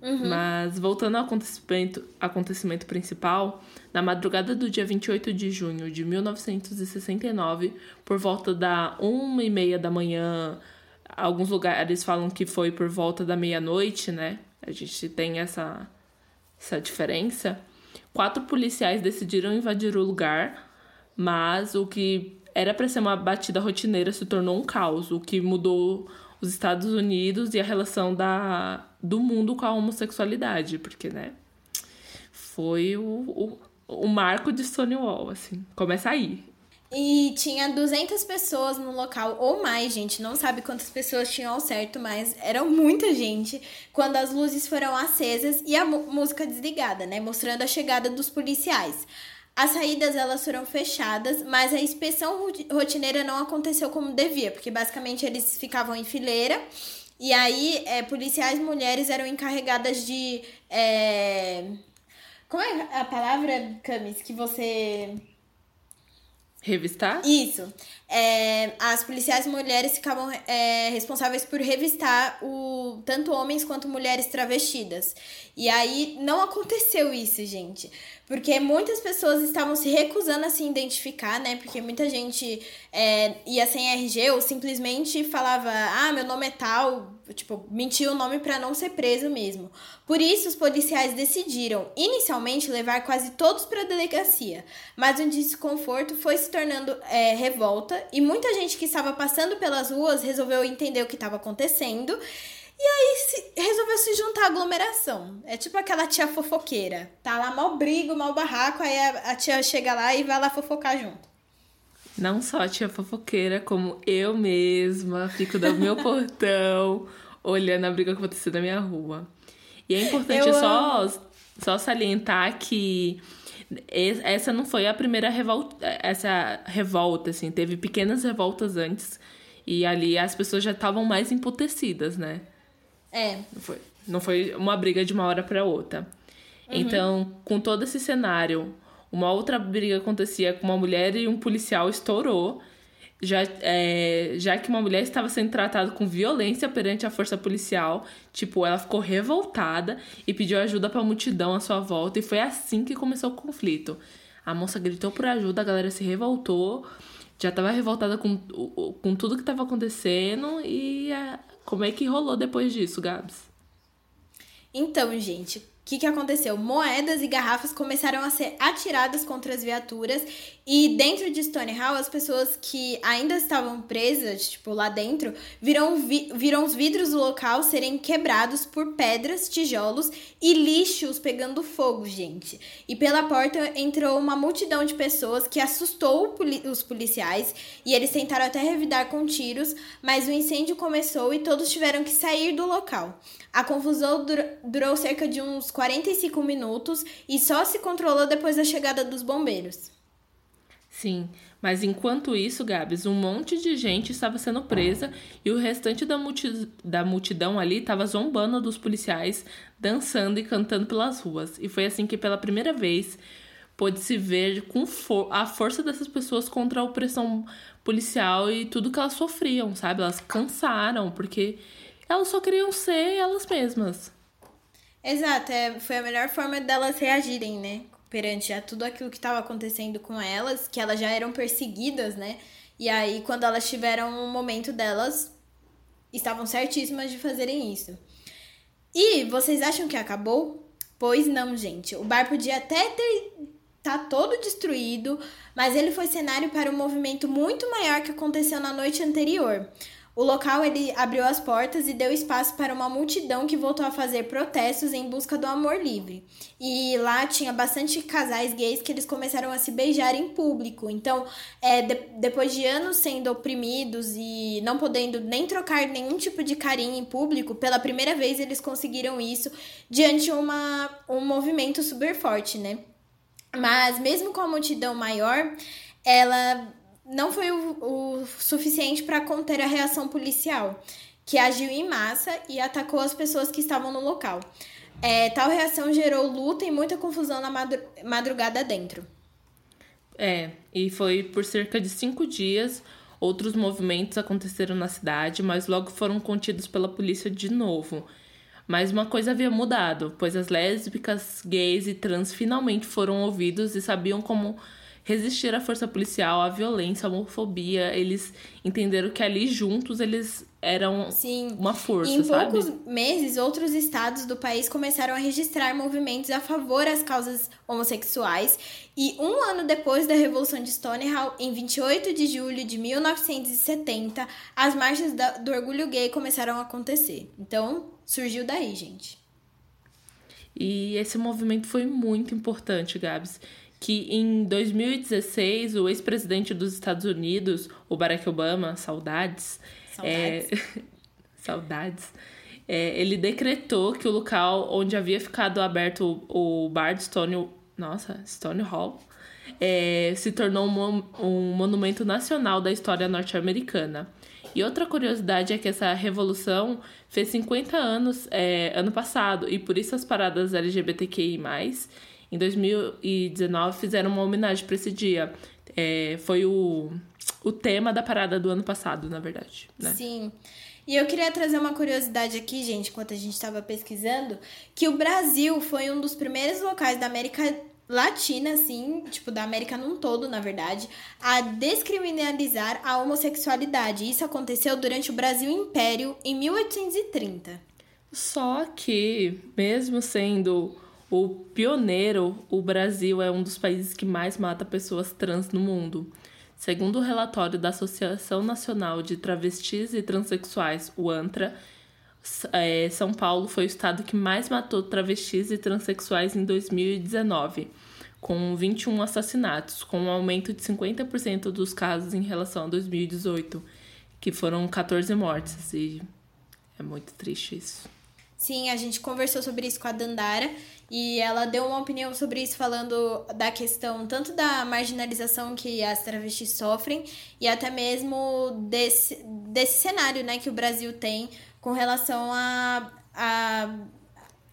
Uhum. Mas voltando ao acontecimento, acontecimento principal, na madrugada do dia 28 de junho de 1969, por volta da uma e meia da manhã, alguns lugares falam que foi por volta da meia-noite, né? A gente tem essa, essa diferença. Quatro policiais decidiram invadir o lugar, mas o que era para ser uma batida rotineira se tornou um caos, o que mudou os Estados Unidos e a relação da, do mundo com a homossexualidade, porque, né, foi o, o, o marco de Stonewall, assim, começa aí. E tinha 200 pessoas no local, ou mais, gente. Não sabe quantas pessoas tinham ao certo, mas eram muita gente. Quando as luzes foram acesas e a música desligada, né? Mostrando a chegada dos policiais. As saídas elas foram fechadas, mas a inspeção rotineira não aconteceu como devia, porque basicamente eles ficavam em fileira e aí é, policiais mulheres eram encarregadas de. É... Como é a palavra, Camis, que você. Revistar? Isso. É, as policiais mulheres ficavam é, responsáveis por revistar o, tanto homens quanto mulheres travestidas. E aí não aconteceu isso, gente. Porque muitas pessoas estavam se recusando a se identificar, né? Porque muita gente é, ia sem RG ou simplesmente falava, ah, meu nome é tal, tipo, mentia o nome para não ser preso mesmo. Por isso, os policiais decidiram, inicialmente, levar quase todos para a delegacia. Mas o desconforto foi se tornando é, revolta e muita gente que estava passando pelas ruas resolveu entender o que estava acontecendo e aí se, resolveu se juntar à aglomeração. É tipo aquela tia fofoqueira. Tá lá mal brigo, mal barraco, aí a, a tia chega lá e vai lá fofocar junto. Não só a tia fofoqueira, como eu mesma fico do meu portão olhando a briga que aconteceu na minha rua. E é importante só, só salientar que essa não foi a primeira revolta, essa revolta, assim, teve pequenas revoltas antes e ali as pessoas já estavam mais emputecidas, né? É. Não foi, não foi uma briga de uma hora para outra. Uhum. Então, com todo esse cenário, uma outra briga acontecia com uma mulher e um policial estourou, já, é, já que uma mulher estava sendo tratada com violência perante a força policial. Tipo, ela ficou revoltada e pediu ajuda para a multidão à sua volta, e foi assim que começou o conflito. A moça gritou por ajuda, a galera se revoltou, já estava revoltada com, com tudo que estava acontecendo, e a, como é que rolou depois disso, Gabs? Então, gente, o que, que aconteceu? Moedas e garrafas começaram a ser atiradas contra as viaturas e dentro de Stonehall, as pessoas que ainda estavam presas, tipo, lá dentro, viram, vi viram os vidros do local serem quebrados por pedras, tijolos e lixos pegando fogo, gente. E pela porta entrou uma multidão de pessoas que assustou poli os policiais e eles tentaram até revidar com tiros, mas o incêndio começou e todos tiveram que sair do local. A confusão dur durou cerca de uns 45 minutos e só se controlou depois da chegada dos bombeiros. Sim, mas enquanto isso, Gabs, um monte de gente estava sendo presa e o restante da, multi da multidão ali estava zombando dos policiais, dançando e cantando pelas ruas. E foi assim que, pela primeira vez, pôde-se ver com for a força dessas pessoas contra a opressão policial e tudo que elas sofriam, sabe? Elas cansaram, porque elas só queriam ser elas mesmas. Exato, é, foi a melhor forma delas reagirem, né? perante a tudo aquilo que estava acontecendo com elas, que elas já eram perseguidas, né? E aí, quando elas tiveram um momento delas, estavam certíssimas de fazerem isso. E vocês acham que acabou? Pois não, gente. O bar podia até ter tá todo destruído, mas ele foi cenário para um movimento muito maior que aconteceu na noite anterior. O local ele abriu as portas e deu espaço para uma multidão que voltou a fazer protestos em busca do amor livre. E lá tinha bastante casais gays que eles começaram a se beijar em público. Então, é, de, depois de anos sendo oprimidos e não podendo nem trocar nenhum tipo de carinho em público, pela primeira vez eles conseguiram isso diante uma, um movimento super forte, né? Mas mesmo com a multidão maior, ela não foi o, o suficiente para conter a reação policial, que agiu em massa e atacou as pessoas que estavam no local. É, tal reação gerou luta e muita confusão na madrugada dentro. É, e foi por cerca de cinco dias. Outros movimentos aconteceram na cidade, mas logo foram contidos pela polícia de novo. Mas uma coisa havia mudado, pois as lésbicas, gays e trans finalmente foram ouvidos e sabiam como resistir à força policial, à violência, à homofobia. Eles entenderam que ali juntos eles eram Sim. uma força, e em sabe? poucos meses, outros estados do país começaram a registrar movimentos a favor das causas homossexuais. E um ano depois da Revolução de Stonewall, em 28 de julho de 1970, as marchas do orgulho gay começaram a acontecer. Então, surgiu daí, gente. E esse movimento foi muito importante, Gabs que em 2016 o ex-presidente dos Estados Unidos, o Barack Obama, saudades, saudades, é, saudades é, ele decretou que o local onde havia ficado aberto o, o bar de Stone, nossa, Stone Hall, é, se tornou um, um monumento nacional da história norte-americana. E outra curiosidade é que essa revolução fez 50 anos é, ano passado, e por isso as paradas LGBTQI+, em 2019 fizeram uma homenagem para esse dia. É, foi o, o tema da parada do ano passado, na verdade. Né? Sim. E eu queria trazer uma curiosidade aqui, gente, enquanto a gente estava pesquisando, que o Brasil foi um dos primeiros locais da América Latina, assim, tipo, da América num todo, na verdade, a descriminalizar a homossexualidade. Isso aconteceu durante o Brasil Império em 1830. Só que, mesmo sendo o pioneiro, o Brasil é um dos países que mais mata pessoas trans no mundo. Segundo o relatório da Associação Nacional de Travestis e Transsexuais, o ANTRA, é, São Paulo foi o estado que mais matou travestis e transexuais em 2019, com 21 assassinatos, com um aumento de 50% dos casos em relação a 2018, que foram 14 mortes. E é muito triste isso. Sim, a gente conversou sobre isso com a Dandara e ela deu uma opinião sobre isso, falando da questão tanto da marginalização que as travestis sofrem e até mesmo desse, desse cenário né, que o Brasil tem com relação a, a,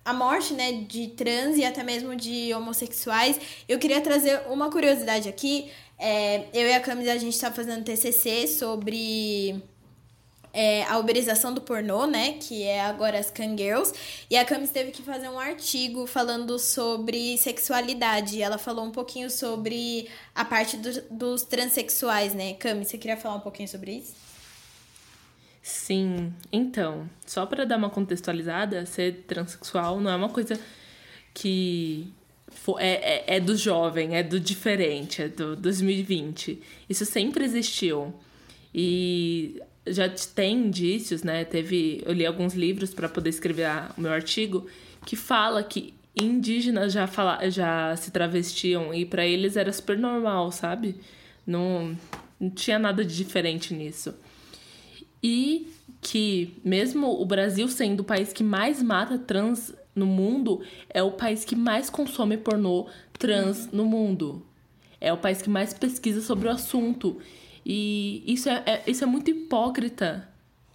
a morte né, de trans e até mesmo de homossexuais. Eu queria trazer uma curiosidade aqui. É, eu e a Camila, a gente está fazendo TCC sobre é, a uberização do pornô, né? Que é agora as Kangirls. E a Camis teve que fazer um artigo falando sobre sexualidade. Ela falou um pouquinho sobre a parte do, dos transexuais, né? Camis, você queria falar um pouquinho sobre isso? Sim, então, só para dar uma contextualizada, ser transexual não é uma coisa que é, é, é do jovem, é do diferente, é do 2020. Isso sempre existiu. E já tem indícios, né? Teve, eu li alguns livros para poder escrever a, o meu artigo que fala que indígenas já fala, já se travestiam e para eles era super normal, sabe? Não, não tinha nada de diferente nisso. E que mesmo o Brasil sendo o país que mais mata trans no mundo, é o país que mais consome pornô trans no mundo. É o país que mais pesquisa sobre o assunto. E isso é, é, isso é muito hipócrita,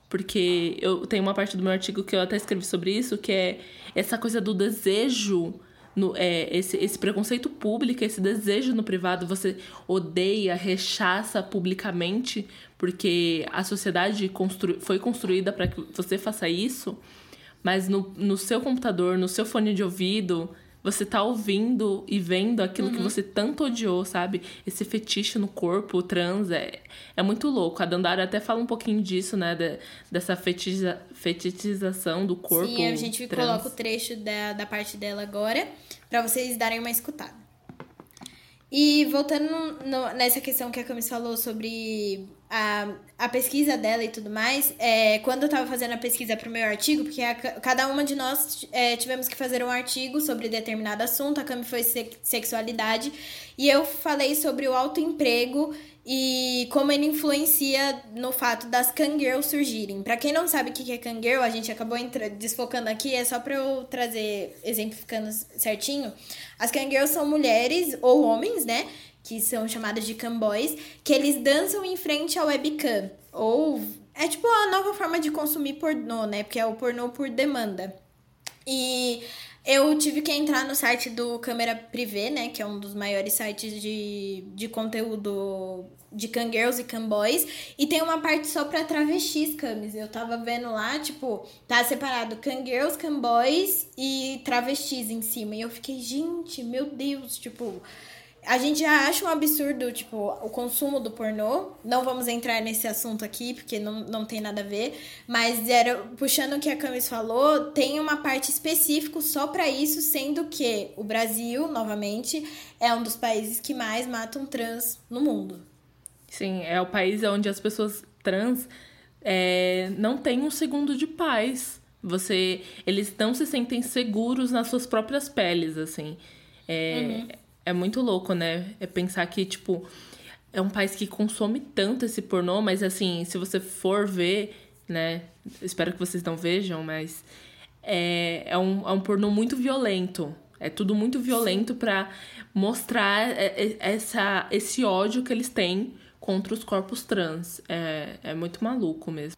porque eu tenho uma parte do meu artigo que eu até escrevi sobre isso, que é essa coisa do desejo, no, é, esse, esse preconceito público, esse desejo no privado, você odeia, rechaça publicamente, porque a sociedade constru, foi construída para que você faça isso, mas no, no seu computador, no seu fone de ouvido, você tá ouvindo e vendo aquilo uhum. que você tanto odiou, sabe? Esse fetiche no corpo, o trans, é, é muito louco. A Dandara até fala um pouquinho disso, né? De, dessa fetiza, fetichização do corpo. Sim, a gente trans. coloca o trecho da, da parte dela agora, para vocês darem uma escutada. E voltando no, nessa questão que a Camis falou sobre a, a pesquisa dela e tudo mais, é, quando eu estava fazendo a pesquisa para o meu artigo, porque a, cada uma de nós é, tivemos que fazer um artigo sobre determinado assunto, a Cami foi se, sexualidade, e eu falei sobre o autoemprego e como ele influencia no fato das Kangirls surgirem. Para quem não sabe o que é Kangirl, a gente acabou desfocando aqui, é só para eu trazer, exemplificando certinho. As Kangirls são mulheres ou homens, né? Que são chamadas de camboys, que eles dançam em frente ao webcam. Ou é tipo a nova forma de consumir pornô, né? Porque é o pornô por demanda. E eu tive que entrar no site do Câmera Privé, né? Que é um dos maiores sites de, de conteúdo de cangirls e camboys. E tem uma parte só pra travestis, camis. Eu tava vendo lá, tipo, tá separado cangirls, camboys e travestis em cima. E eu fiquei, gente, meu Deus, tipo a gente já acha um absurdo, tipo, o consumo do pornô. Não vamos entrar nesse assunto aqui, porque não, não tem nada a ver. Mas era puxando o que a Camis falou, tem uma parte específica só para isso, sendo que o Brasil, novamente, é um dos países que mais matam trans no mundo. Sim, é o país onde as pessoas trans é, não têm um segundo de paz. Você, eles não se sentem seguros nas suas próprias peles, assim. É, uhum é muito louco, né? É pensar que, tipo, é um país que consome tanto esse pornô, mas assim, se você for ver, né? Espero que vocês não vejam, mas é, é, um, é um pornô muito violento. É tudo muito violento para mostrar essa, esse ódio que eles têm contra os corpos trans. É, é muito maluco mesmo.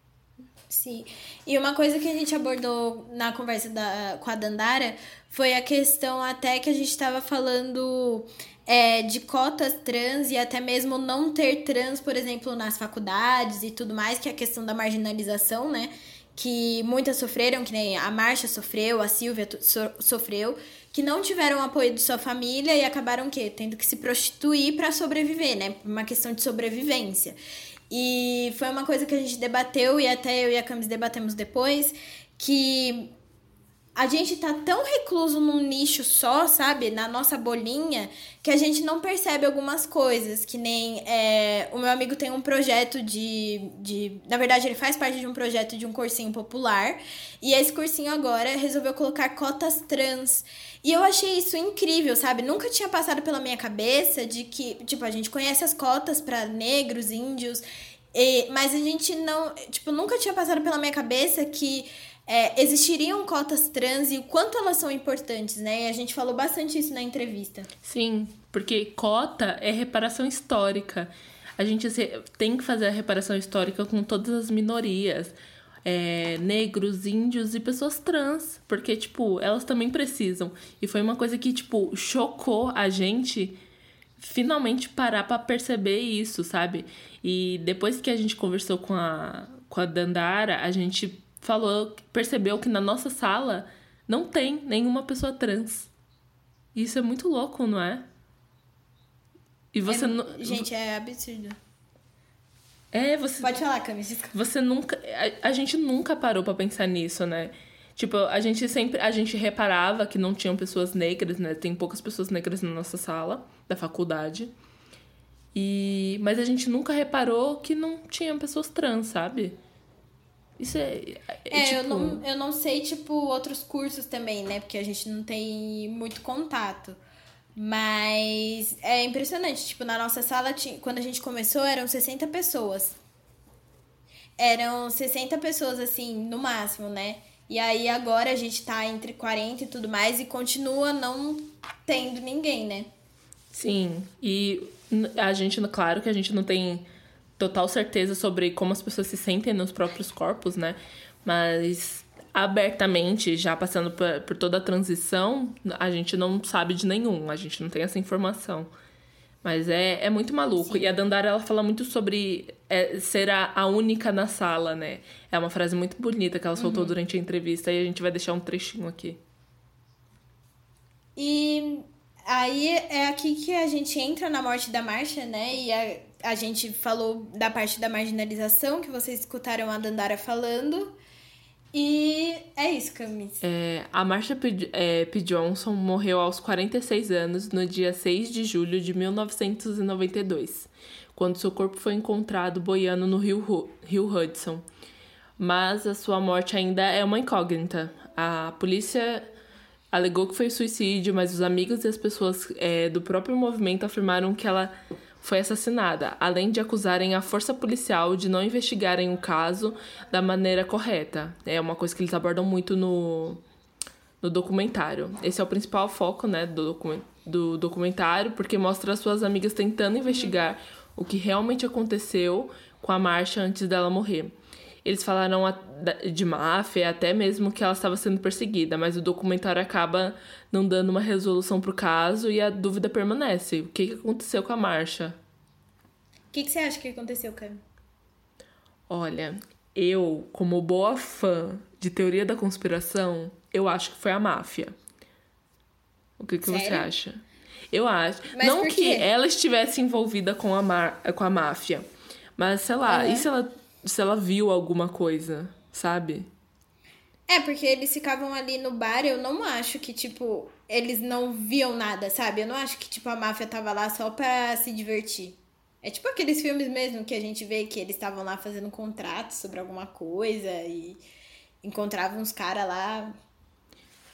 Sim. E uma coisa que a gente abordou na conversa da, com a Dandara foi a questão até que a gente estava falando é, de cotas trans e até mesmo não ter trans, por exemplo, nas faculdades e tudo mais, que é a questão da marginalização, né? Que muitas sofreram, que nem a Marcha sofreu, a Silvia so, sofreu, que não tiveram apoio de sua família e acabaram que tendo que se prostituir para sobreviver, né? Uma questão de sobrevivência. E foi uma coisa que a gente debateu e até eu e a Camis debatemos depois, que a gente tá tão recluso num nicho só, sabe? Na nossa bolinha, que a gente não percebe algumas coisas. Que nem é, o meu amigo tem um projeto de, de. Na verdade, ele faz parte de um projeto de um cursinho popular. E esse cursinho agora resolveu colocar cotas trans. E eu achei isso incrível, sabe? Nunca tinha passado pela minha cabeça de que, tipo, a gente conhece as cotas para negros, índios. E, mas a gente não. Tipo, nunca tinha passado pela minha cabeça que é, existiriam cotas trans e o quanto elas são importantes, né? E a gente falou bastante isso na entrevista. Sim, porque cota é reparação histórica. A gente tem que fazer a reparação histórica com todas as minorias. É, negros, índios e pessoas trans. Porque, tipo, elas também precisam. E foi uma coisa que, tipo, chocou a gente finalmente parar para perceber isso, sabe? E depois que a gente conversou com a, com a Dandara, a gente falou, percebeu que na nossa sala não tem nenhuma pessoa trans. Isso é muito louco, não é? E você é, não. Gente, é absurdo. É, você. Pode falar, Camis. Você nunca. A, a gente nunca parou para pensar nisso, né? Tipo, a gente sempre. A gente reparava que não tinham pessoas negras, né? Tem poucas pessoas negras na nossa sala da faculdade. E, mas a gente nunca reparou que não tinham pessoas trans, sabe? Isso é. É, é tipo... eu, não, eu não sei, tipo, outros cursos também, né? Porque a gente não tem muito contato. Mas é impressionante. Tipo, na nossa sala, quando a gente começou, eram 60 pessoas. Eram 60 pessoas, assim, no máximo, né? E aí agora a gente tá entre 40 e tudo mais e continua não tendo ninguém, né? Sim. E a gente, claro que a gente não tem total certeza sobre como as pessoas se sentem nos próprios corpos, né? Mas abertamente, já passando por, por toda a transição, a gente não sabe de nenhum, a gente não tem essa informação. Mas é, é muito maluco. Sim. E a Dandara, ela fala muito sobre é, ser a, a, única na sala, né? É uma frase muito bonita que ela soltou uhum. durante a entrevista e a gente vai deixar um trechinho aqui. E aí é aqui que a gente entra na morte da Marcha, né? E a, a gente falou da parte da marginalização, que vocês escutaram a Dandara falando. E é isso, Camis. É, a Marsha P. É, P. Johnson morreu aos 46 anos no dia 6 de julho de 1992, quando seu corpo foi encontrado boiando no rio, rio Hudson. Mas a sua morte ainda é uma incógnita. A polícia alegou que foi suicídio, mas os amigos e as pessoas é, do próprio movimento afirmaram que ela foi assassinada, além de acusarem a força policial de não investigarem o caso da maneira correta. É uma coisa que eles abordam muito no, no documentário. Esse é o principal foco né, do, do documentário, porque mostra as suas amigas tentando investigar o que realmente aconteceu com a Marcha antes dela morrer. Eles falaram de máfia, até mesmo que ela estava sendo perseguida, mas o documentário acaba não dando uma resolução para o caso e a dúvida permanece. O que, aconteceu com a Marcha? O que, que você acha que aconteceu, Cam? Olha, eu, como boa fã de teoria da conspiração, eu acho que foi a máfia. O que, que você acha? Eu acho. Mas não que ela estivesse envolvida com a, mar... com a máfia. Mas, sei lá, uhum. e se ela, se ela viu alguma coisa, sabe? É, porque eles ficavam ali no bar, eu não acho que, tipo, eles não viam nada, sabe? Eu não acho que, tipo, a máfia tava lá só pra se divertir. É tipo aqueles filmes mesmo que a gente vê que eles estavam lá fazendo contratos sobre alguma coisa e encontravam uns caras lá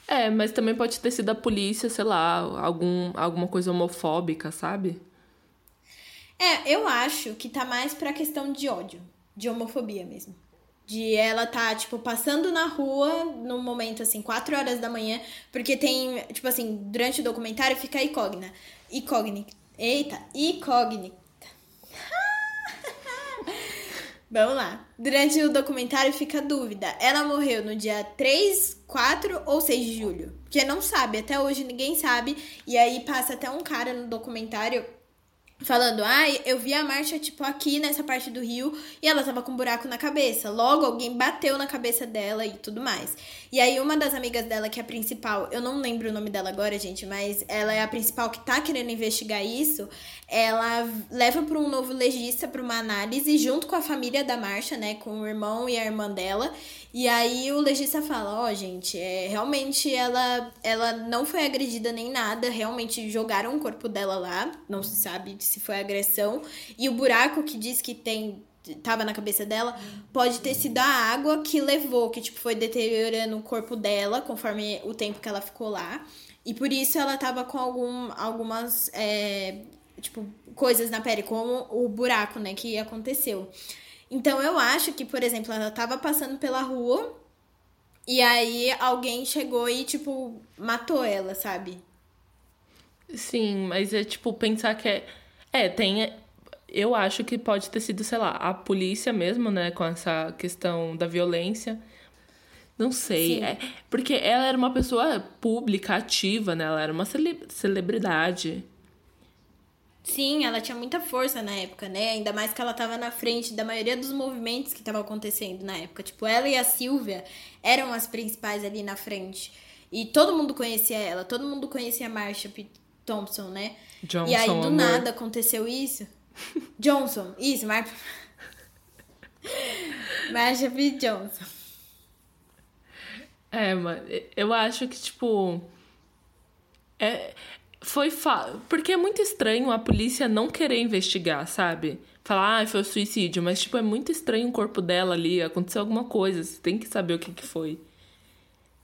é, mas também pode ter sido a polícia, sei lá, algum, alguma coisa homofóbica, sabe? É, eu acho que tá mais pra questão de ódio, de homofobia mesmo. De ela tá, tipo, passando na rua num momento, assim, 4 horas da manhã, porque tem, tipo assim, durante o documentário fica incógnita. Incógnita. Eita, incógnita. Vamos lá. Durante o documentário fica a dúvida. Ela morreu no dia 3, 4 ou 6 de julho? Porque não sabe, até hoje ninguém sabe. E aí passa até um cara no documentário falando, ai, ah, eu vi a marcha, tipo, aqui nessa parte do rio e ela tava com um buraco na cabeça. Logo, alguém bateu na cabeça dela e tudo mais. E aí, uma das amigas dela, que é a principal, eu não lembro o nome dela agora, gente, mas ela é a principal que tá querendo investigar isso. Ela leva para um novo legista para uma análise, junto com a família da marcha, né, com o irmão e a irmã dela. E aí o legista fala, ó, oh, gente, é, realmente ela, ela não foi agredida nem nada, realmente jogaram o corpo dela lá, não se sabe se foi agressão. E o buraco que diz que tem tava na cabeça dela, pode ter sido a água que levou, que tipo foi deteriorando o corpo dela conforme o tempo que ela ficou lá. E por isso ela tava com algum, algumas é, tipo coisas na pele, como o buraco, né, que aconteceu. Então eu acho que, por exemplo, ela tava passando pela rua e aí alguém chegou e, tipo, matou ela, sabe? Sim, mas é tipo pensar que é. É, tem. Eu acho que pode ter sido, sei lá, a polícia mesmo, né, com essa questão da violência. Não sei. É, porque ela era uma pessoa pública, ativa, né? Ela era uma cele celebridade. Sim, ela tinha muita força na época, né? Ainda mais que ela tava na frente da maioria dos movimentos que estavam acontecendo na época. Tipo, ela e a Silvia eram as principais ali na frente. E todo mundo conhecia ela, todo mundo conhecia a Marsha P. Thompson, né? Johnson, e aí, do amor. nada, aconteceu isso. Johnson, isso, Mar... Marsha P. Johnson. É, mas eu acho que, tipo... É, foi fa... porque é muito estranho a polícia não querer investigar, sabe? Falar, ah, foi suicídio, mas tipo é muito estranho o corpo dela ali, aconteceu alguma coisa, você tem que saber o que que foi.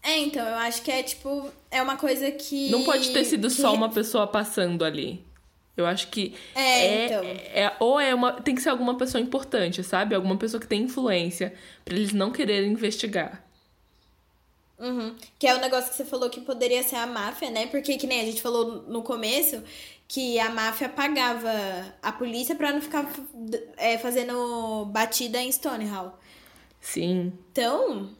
É, então, eu acho que é tipo, é uma coisa que Não pode ter sido que... só uma pessoa passando ali. Eu acho que é, é, então. é, ou é uma tem que ser alguma pessoa importante, sabe? Alguma pessoa que tem influência para eles não quererem investigar. Uhum. Que é o negócio que você falou que poderia ser a máfia, né? Porque, que nem a gente falou no começo, que a máfia pagava a polícia para não ficar é, fazendo batida em Stonehall. Sim. Então,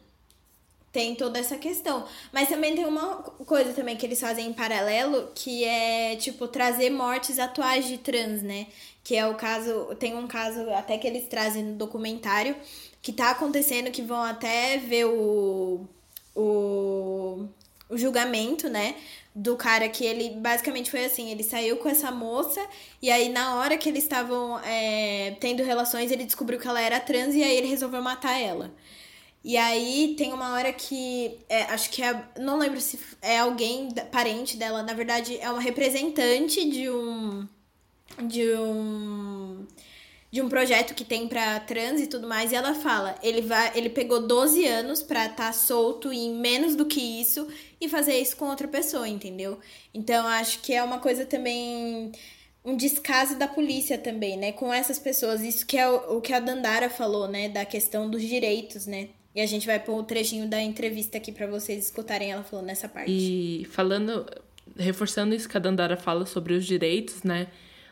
tem toda essa questão. Mas também tem uma coisa também que eles fazem em paralelo, que é, tipo, trazer mortes atuais de trans, né? Que é o caso, tem um caso até que eles trazem no documentário, que tá acontecendo, que vão até ver o o, o julgamento, né? Do cara que ele basicamente foi assim: ele saiu com essa moça, e aí na hora que eles estavam é, tendo relações, ele descobriu que ela era trans e aí ele resolveu matar ela. E aí tem uma hora que é, acho que é. Não lembro se é alguém parente dela, na verdade, é uma representante de um. De um de um projeto que tem para trans e tudo mais, e ela fala, ele vai, ele pegou 12 anos para estar tá solto em menos do que isso e fazer isso com outra pessoa, entendeu? Então acho que é uma coisa também um descaso da polícia também, né, com essas pessoas. Isso que é o, o que a Dandara falou, né, da questão dos direitos, né? E a gente vai pôr um trechinho da entrevista aqui para vocês escutarem ela falando nessa parte. E falando, reforçando isso que a Dandara fala sobre os direitos, né,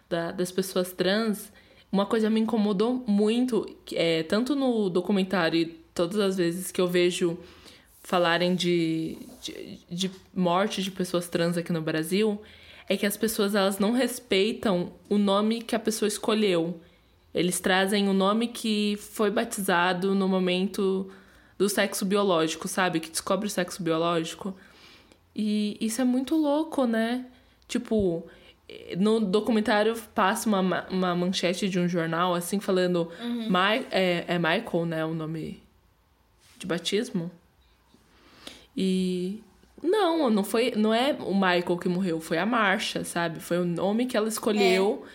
da, das pessoas trans, uma coisa me incomodou muito, é, tanto no documentário e todas as vezes que eu vejo falarem de, de, de morte de pessoas trans aqui no Brasil, é que as pessoas elas não respeitam o nome que a pessoa escolheu. Eles trazem o nome que foi batizado no momento do sexo biológico, sabe? Que descobre o sexo biológico. E isso é muito louco, né? Tipo, no documentário passa uma, uma manchete de um jornal, assim, falando. Uhum. My, é, é Michael, né? O nome de batismo. E não, não foi, não é o Michael que morreu, foi a Marcha, sabe? Foi o nome que ela escolheu.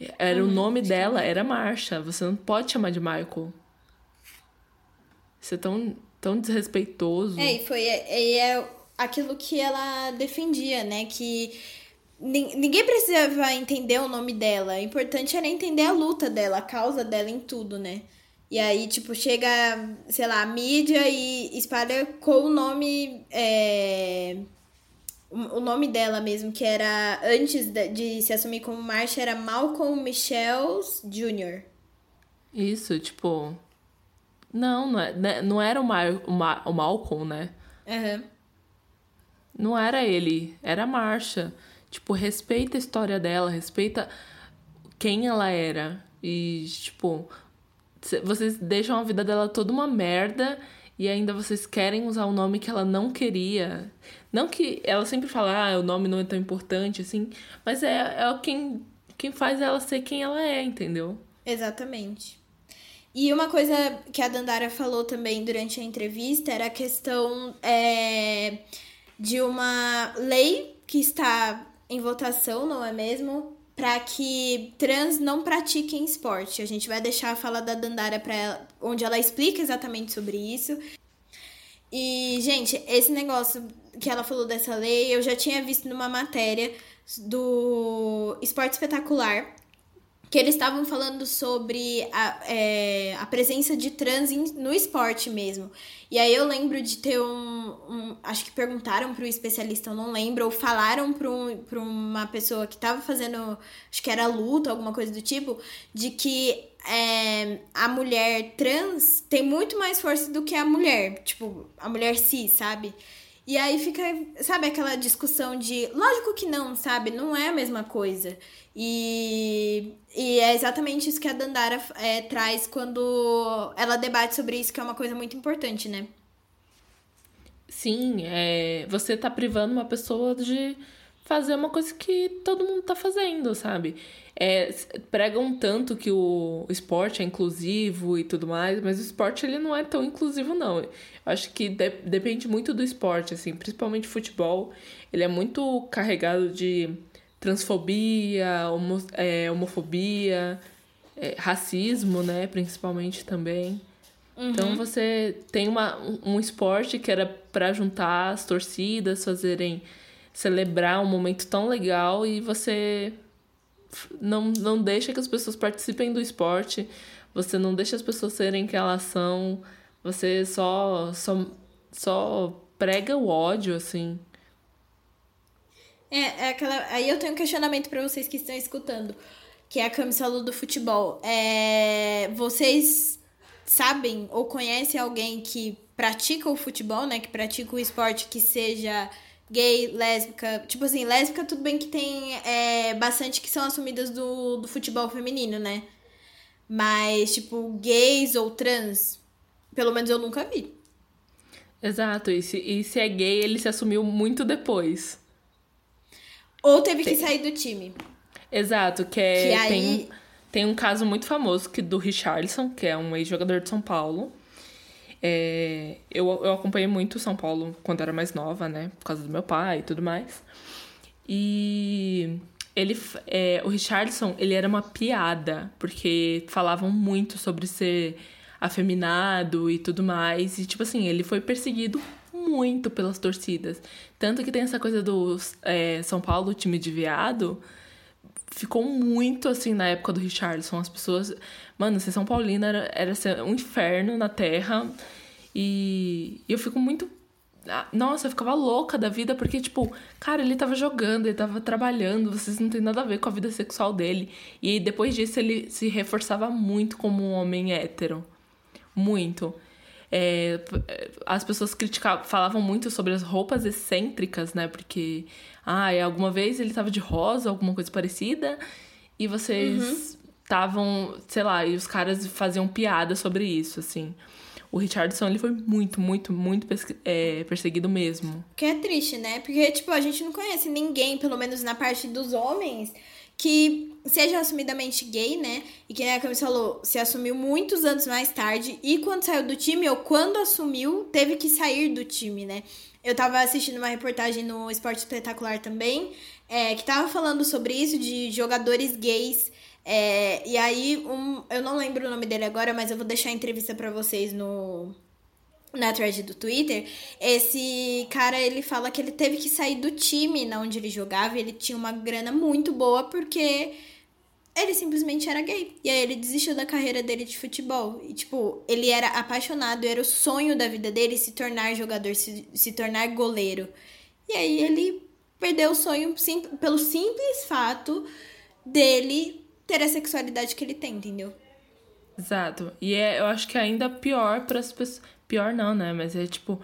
É. Era uhum, o nome dela, era Marcha. Você não pode chamar de Michael. Isso é tão, tão desrespeitoso. É, e foi e é aquilo que ela defendia, né? Que ninguém precisava entender o nome dela. O importante era entender a luta dela, a causa dela em tudo, né? E aí, tipo, chega, sei lá, a mídia e espalha com o nome. É, o nome dela mesmo, que era. Antes de, se assumir como Marcia, era Malcolm Michels Jr. Isso, tipo. Não, não, é, né, não era o, Mar, o, Mar, o Malcolm, né? Uhum. Não era ele, era a Marcia. Tipo, respeita a história dela, respeita quem ela era. E, tipo, vocês deixam a vida dela toda uma merda e ainda vocês querem usar o nome que ela não queria. Não que ela sempre fala, ah, o nome não é tão importante assim, mas é, é quem, quem faz ela ser quem ela é, entendeu? Exatamente. E uma coisa que a Dandara falou também durante a entrevista era a questão é, de uma lei que está em votação, não é mesmo? para que trans não pratiquem esporte. A gente vai deixar a fala da Dandara para onde ela explica exatamente sobre isso. E, gente, esse negócio que ela falou dessa lei, eu já tinha visto numa matéria do Esporte Espetacular, que eles estavam falando sobre a, é, a presença de trans no esporte mesmo. E aí eu lembro de ter um. um acho que perguntaram para o especialista, eu não lembro, ou falaram para um, uma pessoa que estava fazendo. Acho que era luta, alguma coisa do tipo, de que é, a mulher trans tem muito mais força do que a mulher, tipo, a mulher cis, sabe? E aí fica, sabe, aquela discussão de. Lógico que não, sabe? Não é a mesma coisa. E, e é exatamente isso que a Dandara é, traz quando ela debate sobre isso, que é uma coisa muito importante, né? Sim, é, você tá privando uma pessoa de fazer uma coisa que todo mundo tá fazendo, sabe? É, pregam tanto que o esporte é inclusivo e tudo mais, mas o esporte ele não é tão inclusivo, não. Eu acho que de, depende muito do esporte, assim, principalmente futebol. Ele é muito carregado de transfobia, homo, é, homofobia, é, racismo, né, principalmente também. Uhum. Então você tem uma, um esporte que era para juntar as torcidas, fazerem celebrar um momento tão legal e você não, não deixa que as pessoas participem do esporte, você não deixa as pessoas serem que elas são, você só, só, só prega o ódio, assim. É, é aquela. Aí eu tenho um questionamento para vocês que estão escutando, que é a camisola do futebol. É, vocês sabem ou conhecem alguém que pratica o futebol, né? Que pratica o esporte que seja gay, lésbica. Tipo assim, lésbica, tudo bem que tem é, bastante que são assumidas do, do futebol feminino, né? Mas, tipo, gays ou trans, pelo menos eu nunca vi. Exato, e se, e se é gay, ele se assumiu muito depois. Ou teve tem... que sair do time. Exato, que é. Que aí... tem, tem um caso muito famoso que do Richardson, que é um ex-jogador de São Paulo é, eu, eu acompanhei muito São Paulo quando era mais nova, né? Por causa do meu pai e tudo mais. E ele, é, o Richardson, ele era uma piada, porque falavam muito sobre ser afeminado e tudo mais. E, tipo assim, ele foi perseguido muito pelas torcidas. Tanto que tem essa coisa do é, São Paulo, time de viado, ficou muito assim na época do Richardson. As pessoas. Mano, ser São Paulina era, era um inferno na terra. E eu fico muito. Ah, nossa, eu ficava louca da vida, porque, tipo, cara, ele tava jogando, ele tava trabalhando, vocês não tem nada a ver com a vida sexual dele. E depois disso ele se reforçava muito como um homem hétero. Muito. É, as pessoas criticavam, falavam muito sobre as roupas excêntricas, né? Porque, ah, alguma vez ele tava de rosa, alguma coisa parecida, e vocês estavam, uhum. sei lá, e os caras faziam piada sobre isso, assim. O Richardson, ele foi muito, muito, muito é, perseguido mesmo. Que é triste, né? Porque, tipo, a gente não conhece ninguém, pelo menos na parte dos homens, que seja assumidamente gay, né? E que, né, como você falou, se assumiu muitos anos mais tarde. E quando saiu do time, ou quando assumiu, teve que sair do time, né? Eu tava assistindo uma reportagem no Esporte Espetacular também, é, que tava falando sobre isso, de jogadores gays. É, e aí, um, eu não lembro o nome dele agora, mas eu vou deixar a entrevista para vocês no, na thread do Twitter, esse cara, ele fala que ele teve que sair do time na onde ele jogava, ele tinha uma grana muito boa porque ele simplesmente era gay. E aí ele desistiu da carreira dele de futebol. E, tipo, ele era apaixonado, era o sonho da vida dele se tornar jogador, se, se tornar goleiro. E aí ele perdeu o sonho sim, pelo simples fato dele ter a sexualidade que ele tem, entendeu? Exato. E é, eu acho que é ainda pior para as pessoas Pior não, né? Mas é tipo.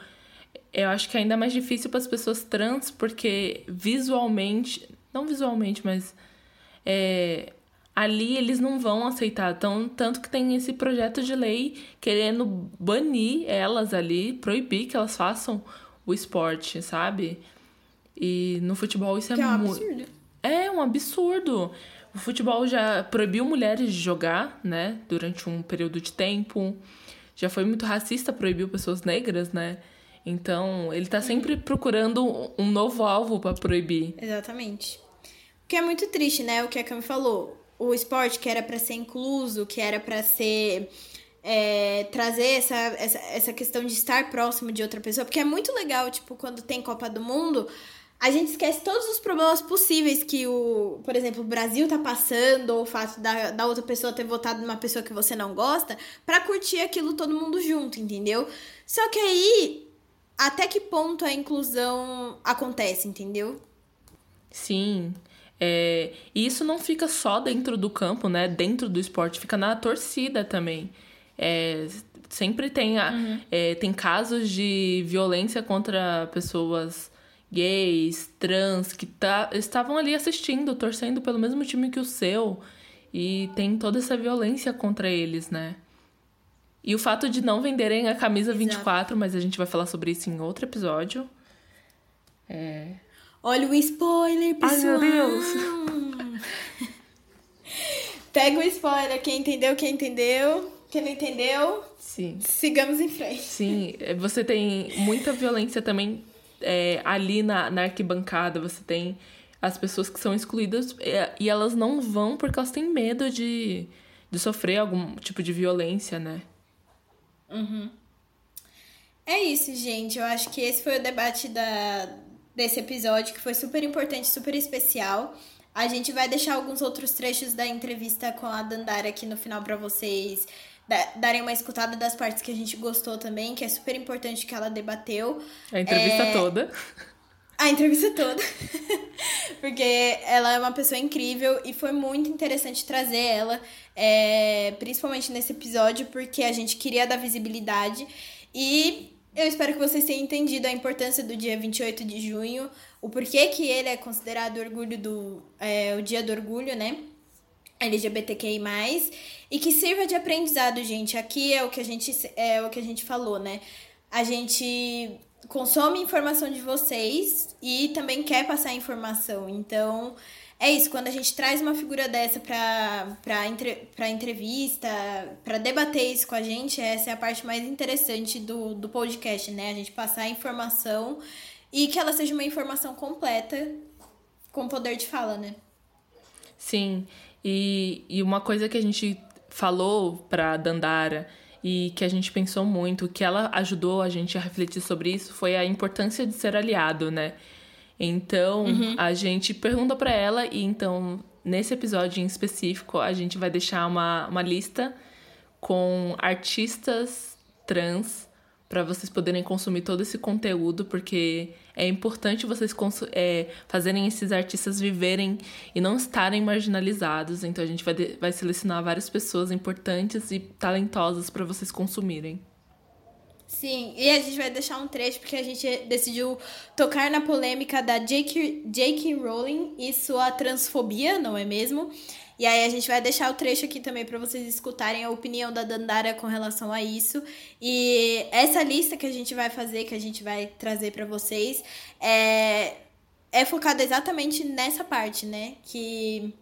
Eu acho que é ainda mais difícil para as pessoas trans, porque visualmente. Não visualmente, mas. É, ali eles não vão aceitar. Tão, tanto que tem esse projeto de lei querendo banir elas ali, proibir que elas façam o esporte, sabe? E no futebol isso é, que é um absurdo. É um absurdo. O futebol já proibiu mulheres de jogar, né? Durante um período de tempo já foi muito racista, proibiu pessoas negras, né? Então, ele tá sempre procurando um novo alvo para proibir. Exatamente. O que é muito triste, né? O que a Cami falou. O esporte que era para ser incluso, que era para ser. É, trazer essa, essa, essa questão de estar próximo de outra pessoa. Porque é muito legal, tipo, quando tem Copa do Mundo, a gente esquece todos os problemas possíveis que o, por exemplo, o Brasil tá passando, ou o fato da, da outra pessoa ter votado numa pessoa que você não gosta, para curtir aquilo todo mundo junto, entendeu? Só que aí, até que ponto a inclusão acontece, entendeu? Sim. É, e isso não fica só dentro do campo, né? Dentro do esporte, fica na torcida também. É, sempre tem, a, uhum. é, tem casos de violência contra pessoas gays, trans, que tá, estavam ali assistindo, torcendo pelo mesmo time que o seu. E tem toda essa violência contra eles, né? E o fato de não venderem a camisa Exato. 24, mas a gente vai falar sobre isso em outro episódio. É. Olha o spoiler, pessoal! Ai, meu Deus! Pega o spoiler, quem entendeu, quem entendeu. Quem não entendeu, Sim. sigamos em frente. Sim, você tem muita violência também é, ali na, na arquibancada você tem as pessoas que são excluídas é, e elas não vão porque elas têm medo de, de sofrer algum tipo de violência, né? Uhum. É isso, gente. Eu acho que esse foi o debate da, desse episódio, que foi super importante, super especial. A gente vai deixar alguns outros trechos da entrevista com a Dandara aqui no final para vocês darem uma escutada das partes que a gente gostou também, que é super importante que ela debateu. A entrevista é... toda. A entrevista toda. Porque ela é uma pessoa incrível e foi muito interessante trazer ela, é... principalmente nesse episódio, porque a gente queria dar visibilidade. E eu espero que vocês tenham entendido a importância do dia 28 de junho, o porquê que ele é considerado orgulho do, é, o dia do orgulho, né? LGBTQI+, e que sirva de aprendizado, gente. Aqui é o que a gente é o que a gente falou, né? A gente consome informação de vocês e também quer passar informação. Então, é isso, quando a gente traz uma figura dessa para para entre, pra entrevista, para debater isso com a gente, essa é a parte mais interessante do, do podcast, né? A gente passar a informação e que ela seja uma informação completa com poder de fala, né? Sim. E, e uma coisa que a gente falou pra Dandara e que a gente pensou muito, que ela ajudou a gente a refletir sobre isso, foi a importância de ser aliado, né? Então, uhum. a gente pergunta para ela e então nesse episódio em específico, a gente vai deixar uma, uma lista com artistas trans para vocês poderem consumir todo esse conteúdo, porque é importante vocês é, fazerem esses artistas viverem e não estarem marginalizados. Então a gente vai, vai selecionar várias pessoas importantes e talentosas para vocês consumirem. Sim, e a gente vai deixar um trecho porque a gente decidiu tocar na polêmica da J.K. Rowling e sua transfobia, não é mesmo? E aí a gente vai deixar o trecho aqui também para vocês escutarem a opinião da Dandara com relação a isso. E essa lista que a gente vai fazer, que a gente vai trazer para vocês, é, é focada exatamente nessa parte, né? Que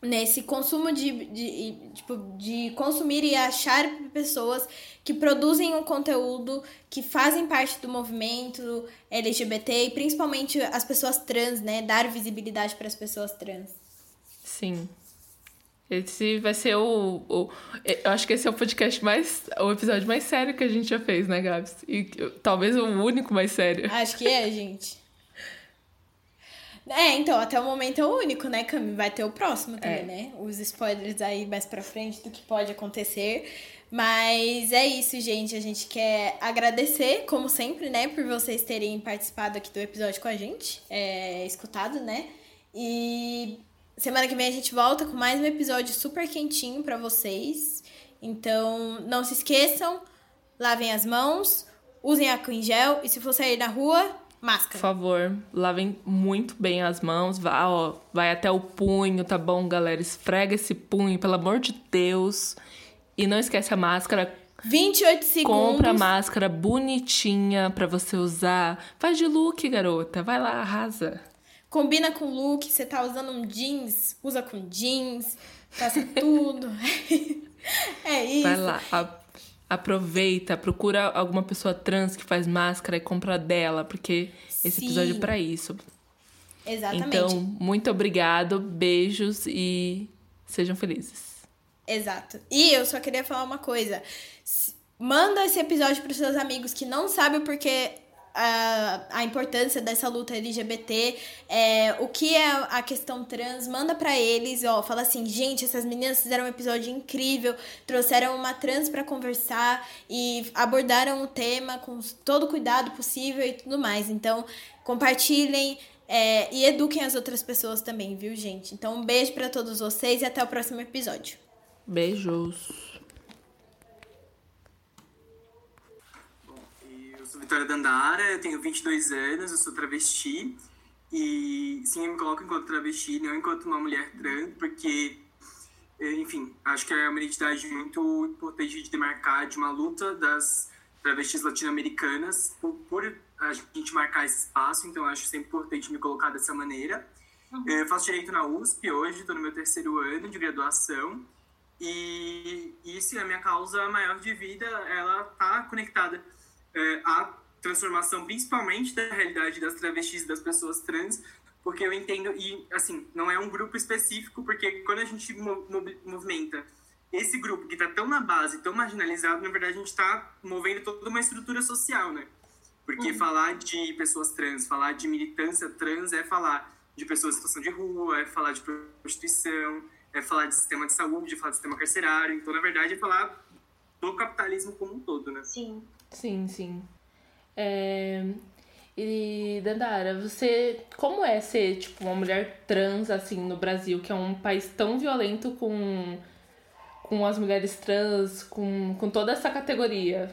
nesse consumo de, de, tipo, de consumir e achar pessoas que produzem um conteúdo que fazem parte do movimento LGBT e principalmente as pessoas trans, né? Dar visibilidade para as pessoas trans. Sim. Esse vai ser o, o. Eu acho que esse é o podcast mais. O episódio mais sério que a gente já fez, né, Gabs? E talvez o único mais sério. Acho que é, gente. É, então, até o momento é o único, né, Cami? Vai ter o próximo também, é. né? Os spoilers aí mais pra frente do que pode acontecer. Mas é isso, gente. A gente quer agradecer, como sempre, né, por vocês terem participado aqui do episódio com a gente, é, escutado, né? E Semana que vem a gente volta com mais um episódio super quentinho para vocês. Então, não se esqueçam, lavem as mãos, usem álcool em gel e se for sair na rua, máscara. Por favor, lavem muito bem as mãos, vai, ó, vai até o punho, tá bom, galera? Esfrega esse punho, pelo amor de Deus. E não esquece a máscara 28 segundos. Compra a máscara bonitinha para você usar. Faz de look, garota. Vai lá, arrasa. Combina com o look, você tá usando um jeans, usa com jeans, faça tudo. é isso. Vai lá, aproveita, procura alguma pessoa trans que faz máscara e compra dela, porque esse Sim. episódio é pra isso. Exatamente. Então, muito obrigado, beijos e sejam felizes. Exato. E eu só queria falar uma coisa. Manda esse episódio para seus amigos que não sabem o porquê a, a importância dessa luta LGBT, é, o que é a questão trans, manda para eles, ó, fala assim, gente, essas meninas fizeram um episódio incrível, trouxeram uma trans para conversar e abordaram o tema com todo o cuidado possível e tudo mais. Então, compartilhem é, e eduquem as outras pessoas também, viu, gente? Então, um beijo para todos vocês e até o próximo episódio. Beijos. Vitória Dandara, eu tenho 22 anos, eu sou travesti. E sim, eu me coloco enquanto travesti, não enquanto uma mulher trans, porque, eh, enfim, acho que é uma identidade muito importante de demarcar de uma luta das travestis latino-americanas por, por, a gente marcar esse espaço, então acho sempre importante me colocar dessa maneira. Uhum. Eu faço direito na USP hoje, estou no meu terceiro ano de graduação. E isso, a minha causa maior de vida, ela tá conectada é, a transformação, principalmente da realidade das travestis das pessoas trans, porque eu entendo, e assim, não é um grupo específico, porque quando a gente movimenta esse grupo que está tão na base, tão marginalizado, na verdade a gente está movendo toda uma estrutura social, né? Porque uhum. falar de pessoas trans, falar de militância trans é falar de pessoas em situação de rua, é falar de prostituição, é falar de sistema de saúde, é falar de sistema carcerário. Então, na verdade, é falar do capitalismo como um todo, né? Sim. Sim, sim. É... E, Dandara, você. Como é ser, tipo, uma mulher trans, assim, no Brasil, que é um país tão violento com, com as mulheres trans, com, com toda essa categoria?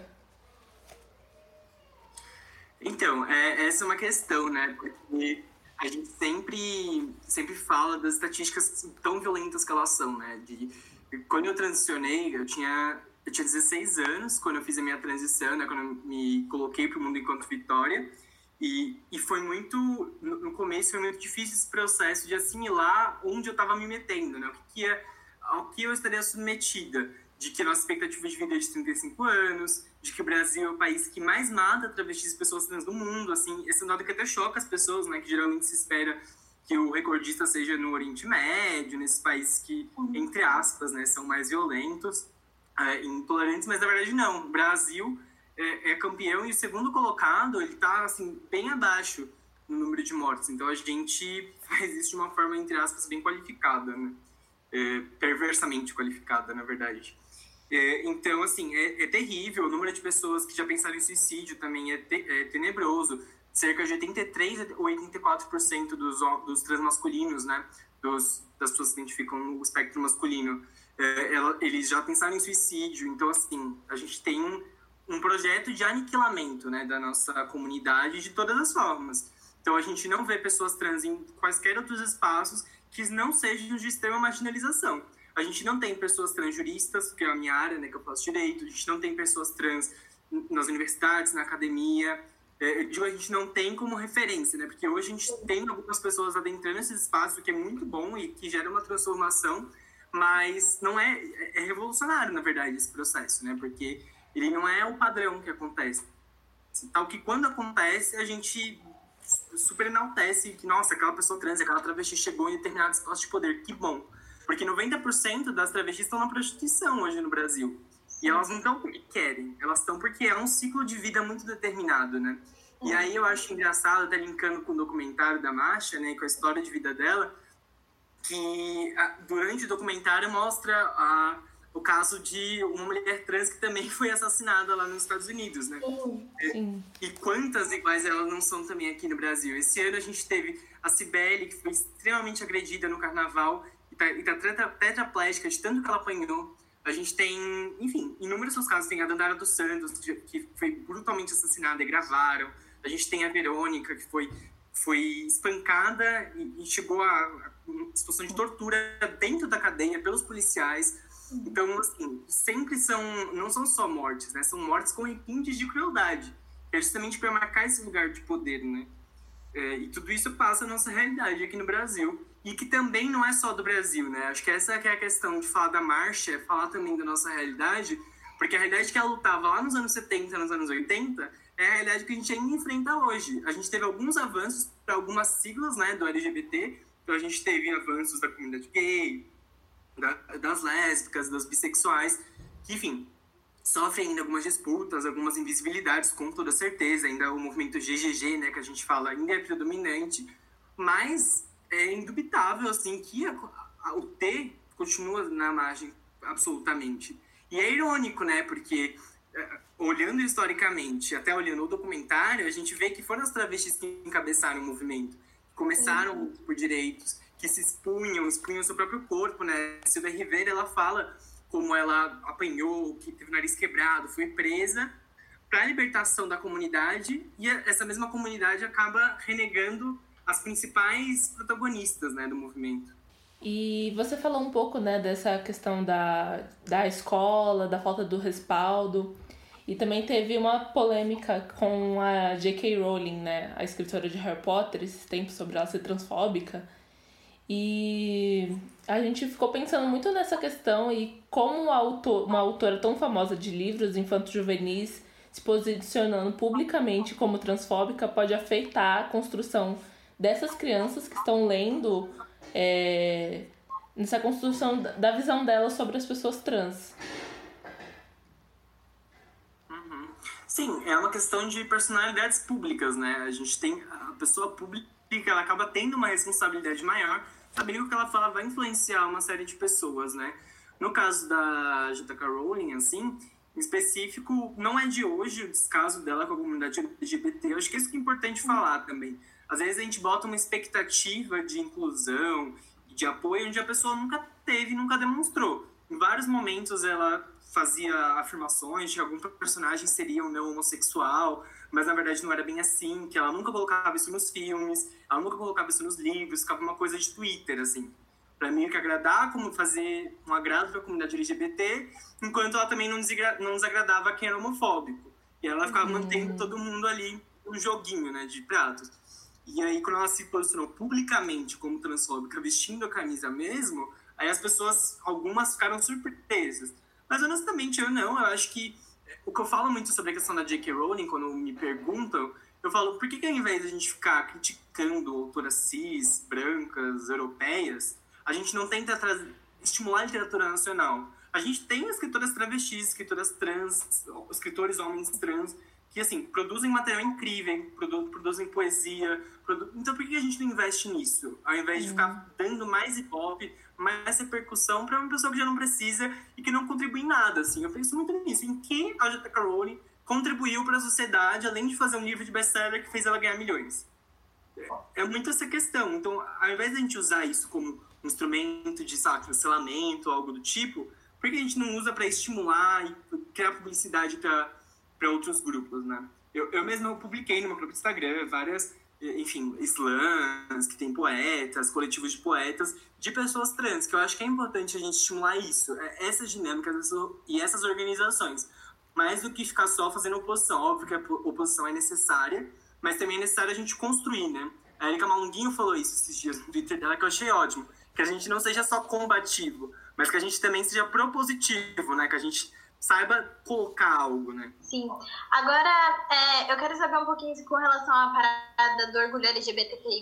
Então, é, essa é uma questão, né? Porque a gente sempre, sempre fala das estatísticas tão violentas que elas são, né? De, quando eu transicionei, eu tinha eu tinha 16 anos quando eu fiz a minha transição, né, quando eu me coloquei para o mundo enquanto Vitória. E, e foi muito, no, começo foi muito difícil esse processo de assimilar onde eu estava me metendo, né? O que, que é, ao que eu estaria submetida. De que a nossa expectativa de vida é de 35 anos, de que o Brasil é o país que mais mata travestis e pessoas trans do mundo, assim, esse é um dado que até choca as pessoas, né? Que geralmente se espera que o recordista seja no Oriente Médio, nesses países que, entre aspas, né, são mais violentos é, intolerantes, mas na verdade não. O Brasil é, é, campeão e o segundo colocado, ele tá assim, bem abaixo no número de mortes. Então a gente faz isso de uma forma, entre aspas, bem qualificada, né? É, perversamente qualificada, na verdade. É, então, assim, é, é, terrível. O número de pessoas que já pensaram em suicídio também é, te, é tenebroso. Cerca de 83 ou 84% dos, dos transmasculinos, né? Dos, das pessoas que identificam o espectro masculino, é, ela, eles já pensaram em suicídio. Então, assim, a gente tem um, projeto de aniquilamento né, da nossa comunidade de todas as formas. Então, a gente não vê pessoas trans em quaisquer outros espaços que não sejam de extrema marginalização. A gente não tem pessoas trans juristas, que é a minha área, né, que eu faço direito. A gente não tem pessoas trans nas universidades, na academia. É, digo, a gente não tem como referência, né? Porque hoje a gente tem algumas pessoas adentrando esses espaços, que é muito bom e que gera uma transformação, mas não é, é revolucionário, na verdade, esse processo, né? Porque ele não é o padrão que acontece. Tal que quando acontece, a gente super enaltece que, nossa, aquela pessoa trans, aquela travesti chegou em determinado espaço de poder, que bom. Porque 90% das travestis estão na prostituição hoje no Brasil. E elas não estão porque querem, elas estão porque é um ciclo de vida muito determinado, né? E aí eu acho engraçado, até linkando com o documentário da Masha, né, com a história de vida dela, que durante o documentário mostra a, o caso de uma mulher trans que também foi assassinada lá nos Estados Unidos, né? Sim. E, e quantas iguais elas não são também aqui no Brasil? Esse ano a gente teve a Cibele, que foi extremamente agredida no carnaval e tá, e tá tetraplégica de tanto que ela apanhou. A gente tem, enfim, inúmeros casos. Tem a Dandara dos Santos, que foi brutalmente assassinada e gravaram. A gente tem a Verônica, que foi, foi espancada e, e chegou a, a situação de tortura dentro da cadeia pelos policiais. Então, assim, sempre são, não são só mortes, né? São mortes com requintes de crueldade. É justamente para marcar esse lugar de poder, né? É, e tudo isso passa a nossa realidade aqui no Brasil. E que também não é só do Brasil, né? Acho que essa que é a questão de falar da marcha, é falar também da nossa realidade, porque a realidade que ela lutava lá nos anos 70, nos anos 80, é a realidade que a gente ainda enfrenta hoje. A gente teve alguns avanços para algumas siglas né, do LGBT, então a gente teve avanços da comunidade gay, da, das lésbicas, das bissexuais, que, enfim, sofrem ainda algumas disputas, algumas invisibilidades, com toda certeza. Ainda o movimento GGG, né, que a gente fala, ainda é predominante, mas é indubitável, assim, que a, a, o T continua na margem, absolutamente. E é irônico, né, porque é, olhando historicamente, até olhando o documentário, a gente vê que foram as travestis que encabeçaram o movimento, começaram uhum. por direitos, que se expunham, expunham seu próprio corpo, né? Silvia Rivera, ela fala como ela apanhou, que teve o nariz quebrado, foi presa para a libertação da comunidade e essa mesma comunidade acaba renegando as principais protagonistas, né, do movimento. E você falou um pouco, né, dessa questão da, da escola, da falta do respaldo. E também teve uma polêmica com a J.K. Rowling, né, a escritora de Harry Potter, esses tempos sobre ela ser transfóbica. E a gente ficou pensando muito nessa questão e como uma, autor, uma autora tão famosa de livros infanto-juvenis se posicionando publicamente como transfóbica pode afetar a construção dessas crianças que estão lendo é, nessa construção da visão delas sobre as pessoas trans. Uhum. Sim, é uma questão de personalidades públicas, né? A gente tem a pessoa pública, ela acaba tendo uma responsabilidade maior, sabendo que o que ela fala vai influenciar uma série de pessoas, né? No caso da J.K. Rowling, assim, em específico, não é de hoje o descaso dela com a comunidade LGBT. Eu acho que isso que é importante falar também. Às vezes a gente bota uma expectativa de inclusão, de apoio, onde a pessoa nunca teve, nunca demonstrou. Em vários momentos ela fazia afirmações de que algum personagem seria um não homossexual, mas na verdade não era bem assim, que ela nunca colocava isso nos filmes, ela nunca colocava isso nos livros, ficava uma coisa de Twitter, assim. Pra mim, que agradar, como fazer um agrado pra comunidade LGBT, enquanto ela também não, não desagradava quem era homofóbico. E ela ficava uhum. mantendo todo mundo ali um joguinho, né, de pratos. E aí, quando ela se posicionou publicamente como transfóbica, vestindo a camisa mesmo, aí as pessoas, algumas ficaram surpresas. Mas honestamente, eu não. Eu acho que o que eu falo muito sobre a questão da J.K. Rowling, quando me perguntam, eu falo, por que, que ao invés de a gente ficar criticando autoras cis, brancas, europeias, a gente não tenta estimular a literatura nacional? A gente tem escritoras travestis, escritoras trans, escritores homens trans, que, assim, produzem material incrível, produ produzem poesia. Produ então, por que a gente não investe nisso? Ao invés de ficar dando mais hip hop, mais repercussão para uma pessoa que já não precisa e que não contribui em nada, assim. Eu penso muito nisso. Em que a J.K. Rowling contribuiu para a sociedade, além de fazer um livro de best-seller que fez ela ganhar milhões? É, muito essa questão. Então, ao invés de a gente usar isso como um instrumento de, sabe, cancelamento, algo do tipo, por que a gente não usa para estimular e criar publicidade para outros grupos, né? Eu, eu mesmo publiquei no meu próprio Instagram várias, enfim, slams, que tem poetas, coletivos de poetas, de pessoas trans, que eu acho que é importante a gente estimular isso, é, essas dinâmicas e essas organizações. Mais do que ficar só fazendo oposição. Óbvio que a oposição é necessária, mas também é necessário a gente construir, né? A Erika Malunguinho falou isso esses dias no Twitter dela, que eu achei ótimo. Que a gente não seja só combativo, mas que a gente também seja propositivo, né? Que a gente saiba colocar algo, né? Sim. Agora, é, eu quero saber um pouquinho com relação à parada do orgulho LGBTQI+,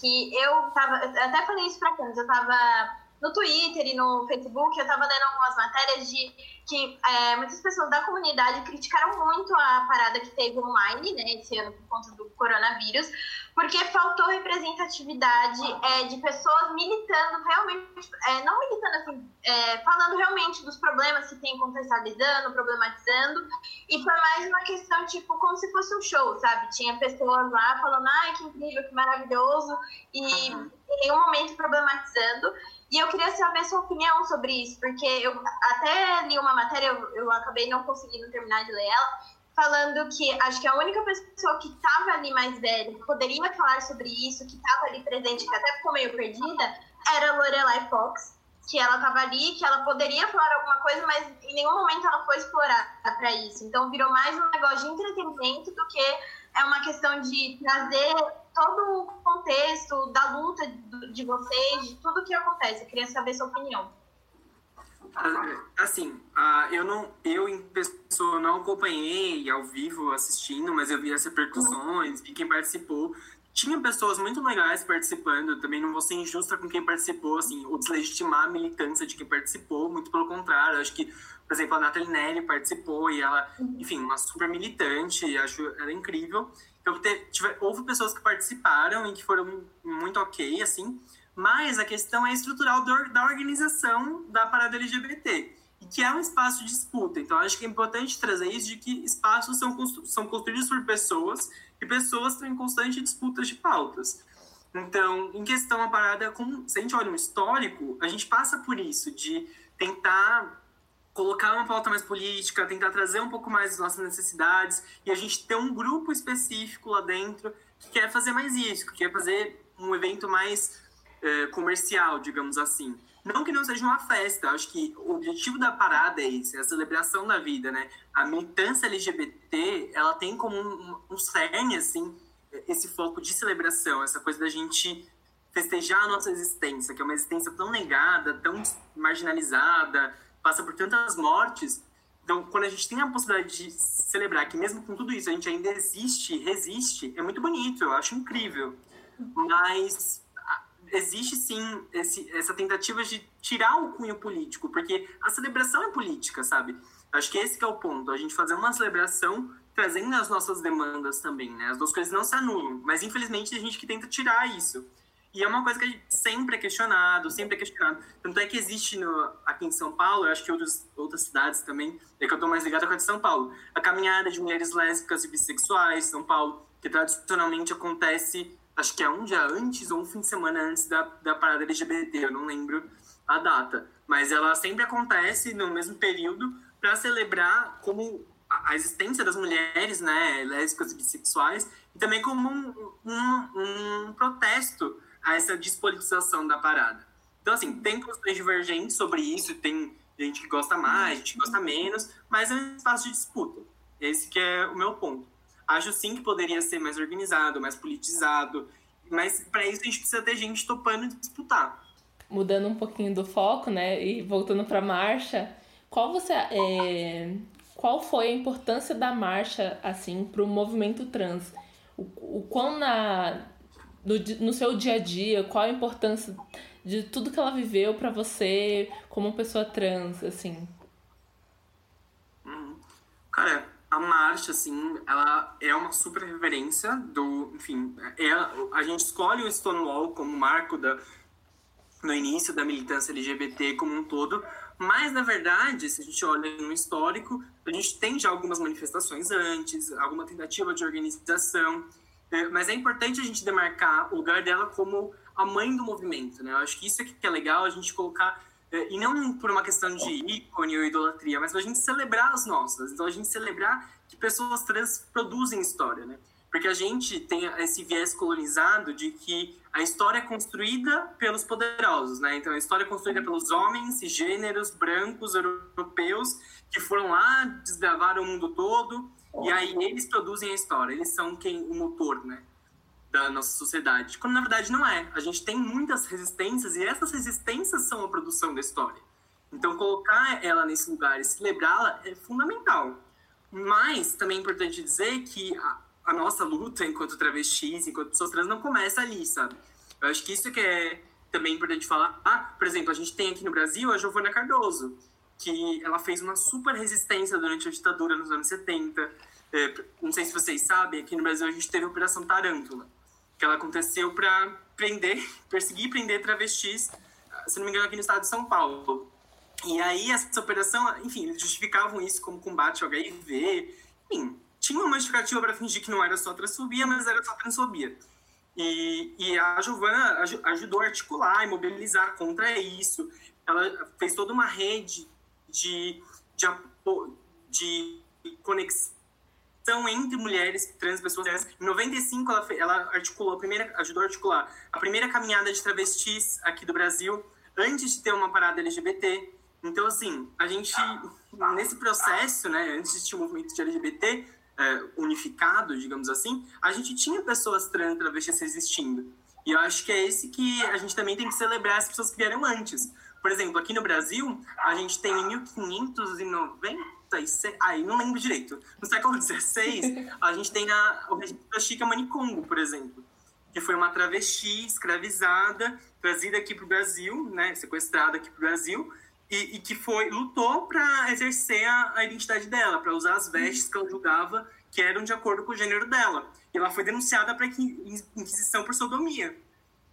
que eu tava... Eu até falei isso pra Camis, eu tava no Twitter e no Facebook, eu tava lendo algumas matérias de que é, muitas pessoas da comunidade criticaram muito a parada que teve online, né, esse ano por conta do coronavírus, porque faltou representatividade é, de pessoas militando realmente, é, não militando assim, é, falando realmente dos problemas que tem contextualizando, problematizando, e foi mais uma questão, tipo, como se fosse um show, sabe? Tinha pessoas lá falando, ai, que incrível, que maravilhoso, e uhum. em nenhum momento problematizando. E eu queria saber sua opinião sobre isso, porque eu até li uma matéria, eu, eu acabei não conseguindo terminar de ler ela, falando que acho que a única pessoa que estava ali mais velha, que poderia falar sobre isso, que estava ali presente, que até ficou meio perdida, era Lorelai Fox, que ela estava ali, que ela poderia falar alguma coisa, mas em nenhum momento ela foi explorada para isso. Então virou mais um negócio de entretenimento do que é uma questão de trazer todo o contexto da luta de vocês, de tudo que acontece. Eu queria saber sua opinião. Ah, eu não, eu em pessoa não acompanhei ao vivo assistindo, mas eu vi as repercussões, vi quem participou. Tinha pessoas muito legais participando, também não vou ser injusta com quem participou, assim, ou deslegitimar a militância de quem participou, muito pelo contrário. Acho que, por exemplo, a Nathalie Nelly participou e ela, enfim, uma super militante, acho ela incrível. Então, tive, houve pessoas que participaram e que foram muito ok, assim, mas a questão é estrutural do, da organização da parada LGBT, e que é um espaço de disputa. Então, acho que é importante trazer isso de que espaços são, constru são construídos por pessoas e pessoas estão em constante disputa de pautas. Então, em questão a parada, como, se a gente olha um histórico, a gente passa por isso, de tentar colocar uma pauta mais política, tentar trazer um pouco mais as nossas necessidades, e a gente ter um grupo específico lá dentro que quer fazer mais isso, que quer fazer um evento mais é, comercial, digamos assim. Não que não seja uma festa, acho que o objetivo da parada é esse, é a celebração da vida, né? A militância LGBT, ela tem como um, um cerne, assim, esse foco de celebração, essa coisa da gente festejar a nossa existência, que é uma existência tão negada, tão marginalizada, passa por tantas mortes. Então, quando a gente tem a possibilidade de celebrar que mesmo com tudo isso a gente ainda existe, resiste, é muito bonito, eu acho incrível. Mas existe sim esse, essa tentativa de tirar o cunho político, porque a celebração é política, sabe? Acho que esse que é o ponto, a gente fazer uma celebração trazendo as nossas demandas também, né? As duas coisas não se anulam, mas infelizmente a gente que tenta tirar isso. E é uma coisa que sempre é questionado, sempre é questionado. Tanto é que existe no, aqui em São Paulo, eu acho que outras, outras cidades também, é que eu estou mais ligada com a de São Paulo, a caminhada de mulheres lésbicas e bissexuais São Paulo, que tradicionalmente acontece acho que é um dia antes ou um fim de semana antes da, da parada LGBT, eu não lembro a data. Mas ela sempre acontece no mesmo período para celebrar como a existência das mulheres, né, lésbicas e bissexuais, e também como um, um, um protesto a essa despolitização da parada. Então, assim, tem questões divergentes sobre isso, tem gente que gosta mais, gente que gosta menos, mas é um espaço de disputa. Esse que é o meu ponto. Acho sim que poderia ser mais organizado, mais politizado, mas para isso a gente precisa ter gente topando disputar. Mudando um pouquinho do foco, né, e voltando para a marcha, qual você é, qual foi a importância da marcha assim para o movimento trans? O, o quão na no, no seu dia a dia, qual a importância de tudo que ela viveu para você como pessoa trans, assim? Hum. Cara, a marcha, assim, ela é uma super referência do, enfim, é, a gente escolhe o Stonewall como marco da, no início da militância LGBT como um todo, mas, na verdade, se a gente olha no histórico, a gente tem já algumas manifestações antes, alguma tentativa de organização, é, mas é importante a gente demarcar o lugar dela como a mãe do movimento, né? Eu acho que isso é que é legal a gente colocar e não por uma questão de ícone ou idolatria, mas a gente celebrar as nossas. Então, a gente celebrar que pessoas trans produzem história, né? Porque a gente tem esse viés colonizado de que a história é construída pelos poderosos, né? Então, a história é construída pelos homens, gêneros, brancos, europeus, que foram lá, desbravaram o mundo todo, e aí eles produzem a história. Eles são quem o motor, né? Da nossa sociedade. Quando na verdade não é. A gente tem muitas resistências e essas resistências são a produção da história. Então colocar ela nesse lugar e celebrá-la é fundamental. Mas também é importante dizer que a, a, nossa luta enquanto travestis, enquanto pessoas trans, não começa ali, sabe? Eu acho que isso que é também importante falar. Ah, por exemplo, a gente tem aqui no Brasil a Giovana Cardoso, que ela fez uma super resistência durante a ditadura nos anos 70. É, não sei se vocês sabem, aqui no Brasil a gente teve a Operação Tarântula que ela aconteceu para prender, perseguir e prender travestis, se não me engano, aqui no estado de São Paulo. E aí, essa operação, enfim, eles justificavam isso como combate ao HIV. Enfim, tinha uma justificativa para fingir que não era só transfobia, mas era só transfobia. E, e a Giovana ajudou a articular e mobilizar contra isso. Ela fez toda uma rede de, de, de conexão entre mulheres trans, pessoas trans. Em 95, ela, ela articulou a primeira, ajudou a articular a primeira caminhada de travestis aqui do Brasil, antes de ter uma parada LGBT. Então, assim, a gente, nesse processo, né, antes de ter um movimento de LGBT é, unificado, digamos assim, a gente tinha pessoas trans, travestis existindo. E eu acho que é esse que a gente também tem que celebrar as pessoas que vieram antes. Por exemplo, aqui no Brasil, a gente tem em 1590 XVI, ai, não lembro direito. No século XVI, a gente tem a, o registro da Chica Manicongo, por exemplo, que foi uma travesti escravizada, trazida aqui para o Brasil, né, sequestrada aqui para o Brasil, e, e, que foi lutou para exercer a, a, identidade dela, para usar as vestes que ela julgava que eram de acordo com o gênero dela. E ela foi denunciada para Inquisição por sodomia.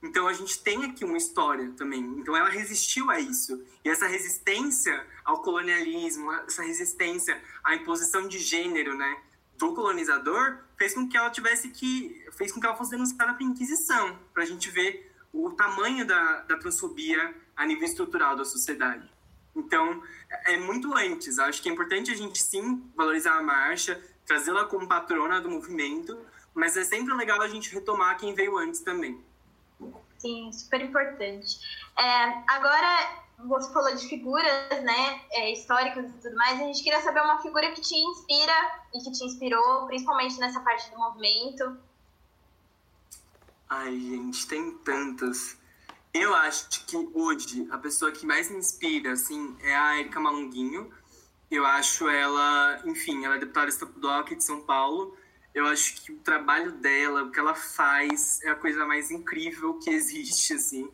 Então a gente tem aqui uma história também. Então ela resistiu a isso. E essa resistência ao colonialismo, essa resistência à imposição de gênero, né, do colonizador, fez com que ela tivesse que fez com que ela fosse denunciada para Inquisição, para a gente ver o tamanho da, da transfobia a nível estrutural da sociedade. Então, é muito antes. Acho que é importante a gente sim valorizar a marcha, trazê-la como patrona do movimento, mas é sempre legal a gente retomar quem veio antes também. Sim, super importante. É, agora, você falou de figuras, né, é, históricas e tudo mais, a gente queria saber uma figura que te inspira e que te inspirou, principalmente nessa parte do movimento. Ai, gente, tem tantas. Eu acho que hoje a pessoa que mais me inspira, assim, é a Erika Malunguinho. Eu acho ela, enfim, ela é deputada estadual aqui de São Paulo eu acho que o trabalho dela, o que ela faz, é a coisa mais incrível que existe, assim.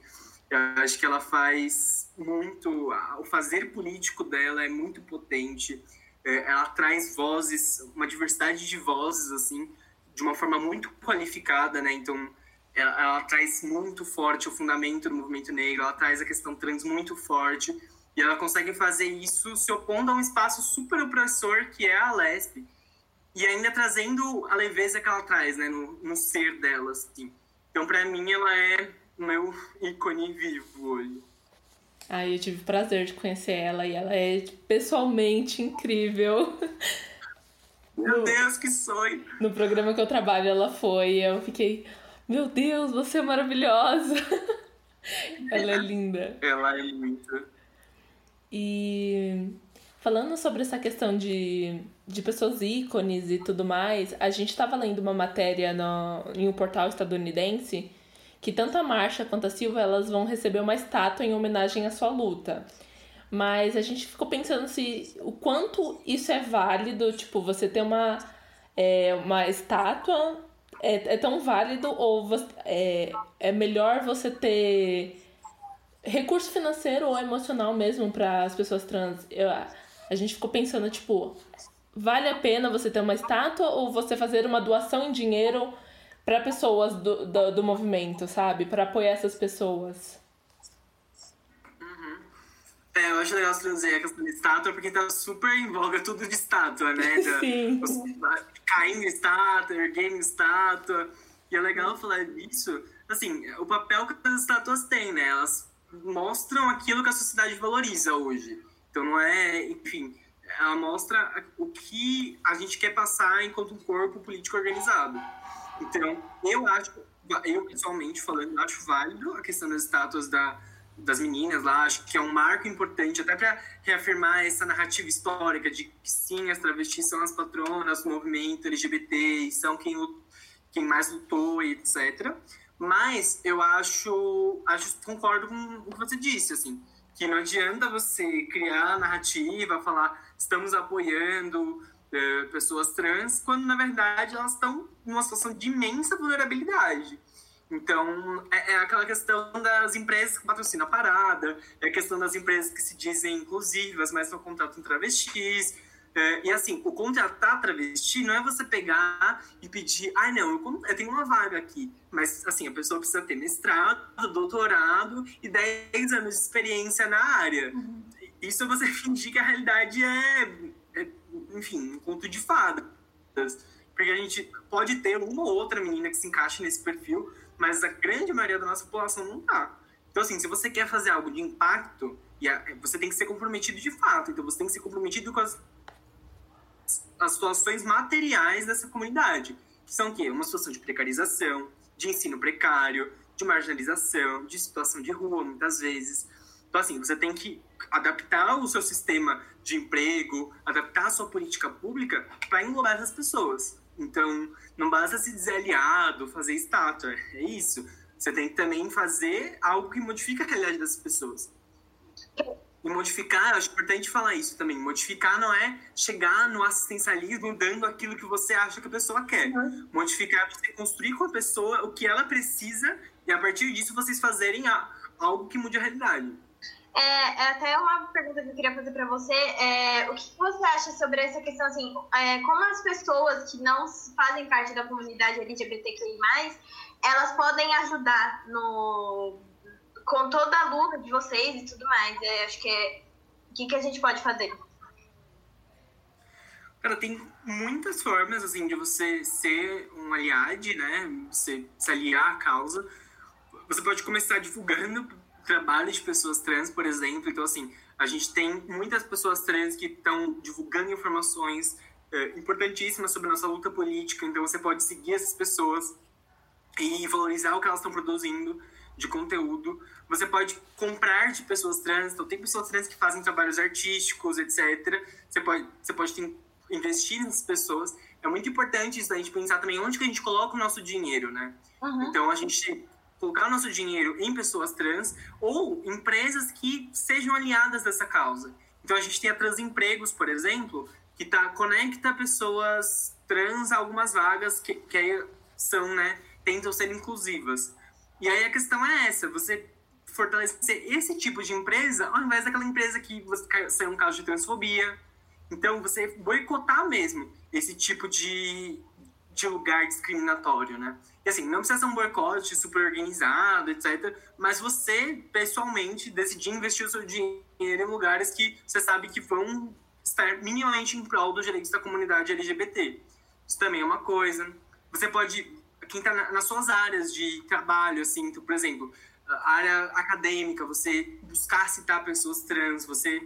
Eu acho que ela faz muito, o fazer político dela é muito potente. É, ela traz vozes, uma diversidade de vozes, assim, de uma forma muito qualificada, né? Então, ela, ela traz muito forte o fundamento do movimento negro, ela traz a questão trans muito forte, e ela consegue fazer isso se opondo a um espaço super opressor que é a lespe e ainda trazendo a leveza que ela traz, né, no, no ser dela, assim. Então, para mim, ela é o meu ícone vivo hoje. Ah, eu tive o prazer de conhecer ela e ela é pessoalmente incrível. Meu no, Deus, que sonho! No programa que eu trabalho, ela foi e eu fiquei, meu Deus, você é maravilhosa! ela é linda. Ela é muito. E falando sobre essa questão de de pessoas ícones e tudo mais, a gente estava lendo uma matéria no, em um portal estadunidense que tanto a Marcha quanto a Silva elas vão receber uma estátua em homenagem à sua luta. Mas a gente ficou pensando se o quanto isso é válido, tipo, você ter uma, é, uma estátua é, é tão válido ou você, é, é melhor você ter recurso financeiro ou emocional mesmo para as pessoas trans. Eu, a gente ficou pensando, tipo, vale a pena você ter uma estátua ou você fazer uma doação em dinheiro para pessoas do, do, do, movimento, sabe? Para apoiar essas pessoas. Uhum. É, eu acho legal você dizer a questão de estátua, porque tá super em voga tudo de estátua, né? Sim. Caindo estátua, erguendo estátua. E é legal falar disso. Assim, o papel que as estátuas têm, né? Elas mostram aquilo que a sociedade valoriza hoje. Então não é, enfim, ela mostra o que a gente quer passar enquanto um corpo político organizado. Então, eu acho, eu pessoalmente falando, acho válido a questão das estátuas da, das meninas lá, acho que é um marco importante até para reafirmar essa narrativa histórica de que sim, as travestis são as patronas do movimento LGBT e são quem, quem mais lutou e etc. Mas eu acho, acho concordo com o que você disse, assim, que não adianta você criar narrativa, falar estamos apoiando é, pessoas trans, quando na verdade elas estão numa situação de imensa vulnerabilidade. Então, é, é, aquela questão das empresas que patrocinam a parada, é a questão das empresas que se dizem inclusivas, mas não contratam travestis. É, e assim, o contratar travesti não é você pegar e pedir, ah, não, eu, eu, tenho uma vaga aqui. Mas, assim, a pessoa precisa ter mestrado, doutorado e 10 anos de experiência na área. Uhum. Isso você fingir que a realidade é, é enfim, um conto de fadas. Porque a gente pode ter uma ou outra menina que se encaixe nesse perfil, mas a grande maioria da nossa população não tá. Então, assim, se você quer fazer algo de impacto, você tem que ser comprometido de fato. Então, você tem que ser comprometido com as, as situações materiais dessa comunidade. Que são o quê? Uma situação de precarização, de ensino precário, de marginalização, de situação de rua, muitas vezes. Então, assim, você tem que adaptar o seu sistema de emprego, adaptar a sua política pública para englobar essas pessoas. Então, não basta se dizer aliado, fazer estátua, é isso. Você tem que também fazer algo que modifique a realidade dessas pessoas. E modificar, acho importante falar isso também. Modificar não é chegar no assistencialismo dando aquilo que você acha que a pessoa quer. Uhum. Modificar é você construir com a pessoa o que ela precisa e a partir disso vocês fazerem algo que mude a realidade. É, é, até uma pergunta que eu queria fazer para você. É, o que você acha sobre essa questão, assim, é, como as pessoas que não fazem parte da comunidade LGBTQI+, elas podem ajudar no, com toda a luta de vocês e tudo mais? É, acho que é... O que, que a gente pode fazer? Cara, tem muitas formas, assim, de você ser um aliado, né? Você se aliar à causa. Você pode começar divulgando trabalho de pessoas trans, por exemplo. Então, assim, a gente tem muitas pessoas trans que estão divulgando informações é, importantíssimas sobre nossa luta política. Então, você pode seguir essas pessoas e valorizar o que elas estão produzindo de conteúdo. Você pode comprar de pessoas trans. Então, tem pessoas trans que fazem trabalhos artísticos, etc. Você pode, você pode ter, investir nessas pessoas. É muito importante isso a gente pensar também onde que a gente coloca o nosso dinheiro, né? Uhum. Então, a gente colocar nosso dinheiro em pessoas trans ou empresas que sejam aliadas dessa causa. Então a gente tem a Transempregos, por exemplo, que tá, conecta pessoas trans a algumas vagas que, que são, né, tentam ser inclusivas. E aí a questão é essa, você fortalecer esse tipo de empresa ao invés daquela empresa que você saiu um caso de transfobia. Então você boicotar mesmo esse tipo de, de lugar discriminatório, né? E assim, não precisa ser um boicote super organizado, etc. Mas você, pessoalmente, decidir investir o seu dinheiro em lugares que você sabe que vão estar minimamente em prol dos direitos da comunidade LGBT. Isso também é uma coisa. Você pode, quem está nas suas áreas de trabalho, assim, então, por exemplo, área acadêmica, você buscar citar pessoas trans, você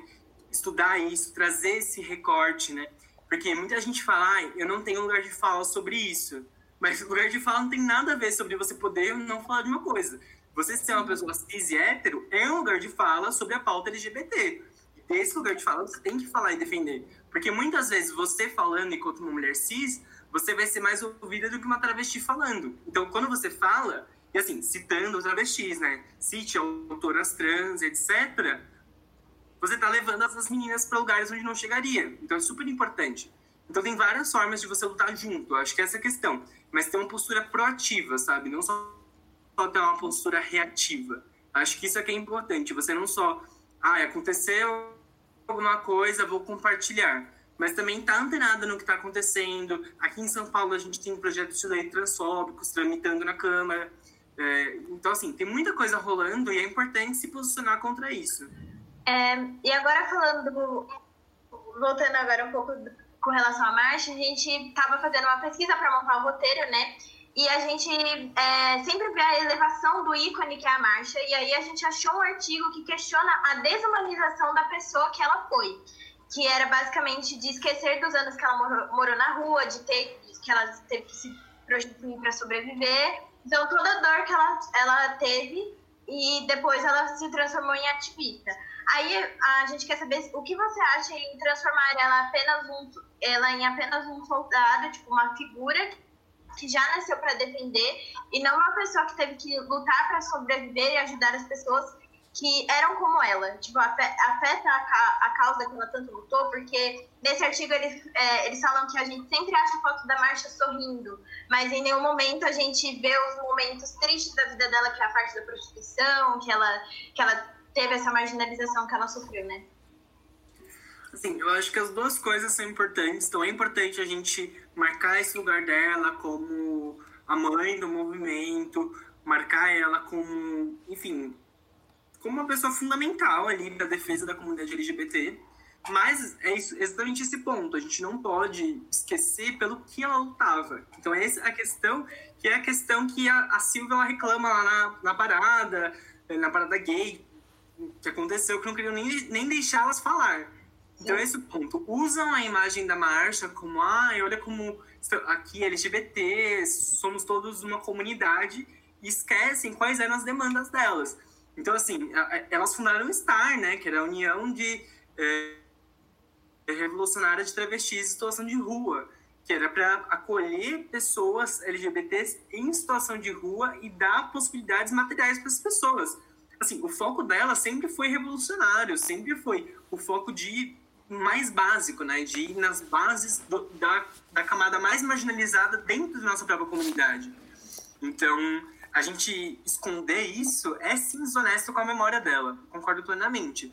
estudar isso, trazer esse recorte, né? Porque muita gente fala, ah, eu não tenho lugar de fala sobre isso. Mas o lugar de fala não tem nada a ver sobre você poder não falar de uma coisa. Você ser uma pessoa cis e hétero é um lugar de fala sobre a pauta LGBT. E desse lugar de fala você tem que falar e defender. Porque muitas vezes você falando enquanto uma mulher cis, você vai ser mais ouvida do que uma travesti falando. Então, quando você fala, e assim, citando travestis, né? Cite autoras trans, etc., você tá levando essas meninas para lugares onde não chegaria. Então, é super importante. Então, tem várias formas de você lutar junto. Acho que essa é a questão mas ter uma postura proativa, sabe? Não só ter uma postura reativa. Acho que isso é que é importante. Você não só, ah, aconteceu alguma coisa, vou compartilhar. mas também está antenada no que está acontecendo. Aqui em São Paulo a gente tem projetos de lei transfóbicos tramitando na Câmara. É, então, assim, tem muita coisa rolando e é importante se posicionar contra isso. É, e agora falando, voltando agora um pouco com relação à marcha, a gente estava fazendo uma pesquisa para montar o roteiro, né? E a gente é, sempre vê a elevação do ícone que é a marcha, e aí a gente achou um artigo que questiona a desumanização da pessoa que ela foi, que era basicamente de esquecer dos anos que ela morou, morou na rua, de ter que ela teve que se prostituir para sobreviver. Então, toda a dor que ela, ela teve, e depois ela se transformou em ativista. Aí a gente quer saber o que você acha em transformar ela apenas um, ela em apenas um soldado, tipo uma figura que já nasceu para defender e não uma pessoa que teve que lutar para sobreviver e ajudar as pessoas que eram como ela. Tipo, afeta a, causa que ela tanto lutou, porque nesse artigo eles, é, eles falam que a gente sempre acha foto da Marcha sorrindo, mas em nenhum momento a gente vê os momentos tristes da vida dela, que é a parte da prostituição, que ela, que ela teve essa marginalização que ela sofreu, né? Assim, eu acho que as duas coisas são importantes. Então é importante a gente marcar esse lugar dela como a mãe do movimento, marcar ela como, enfim, como uma pessoa fundamental ali para a defesa da comunidade LGBT. Mas é isso, exatamente esse ponto. A gente não pode esquecer pelo que ela lutava. Então, essa é a questão, que é a questão que a, a Silvia ela reclama lá na, na parada, na parada gay, que aconteceu, que não queriam nem, nem deixá-las falar. Então, esse ponto. Usam a imagem da marcha como, ah, olha como aqui LGBT, somos todos uma comunidade, e esquecem quais eram as demandas delas. Então, assim, elas fundaram o STAR, né, que era a União de é, Revolucionária de Travestis em Situação de Rua, que era para acolher pessoas LGBTs em situação de rua e dar possibilidades materiais para as pessoas. Assim, o foco dela sempre foi revolucionário, sempre foi o foco de mais básico, né? De ir nas bases do, da, da camada mais marginalizada dentro da nossa própria comunidade. Então, a gente esconder isso é sim desonesto com a memória dela. Concordo plenamente.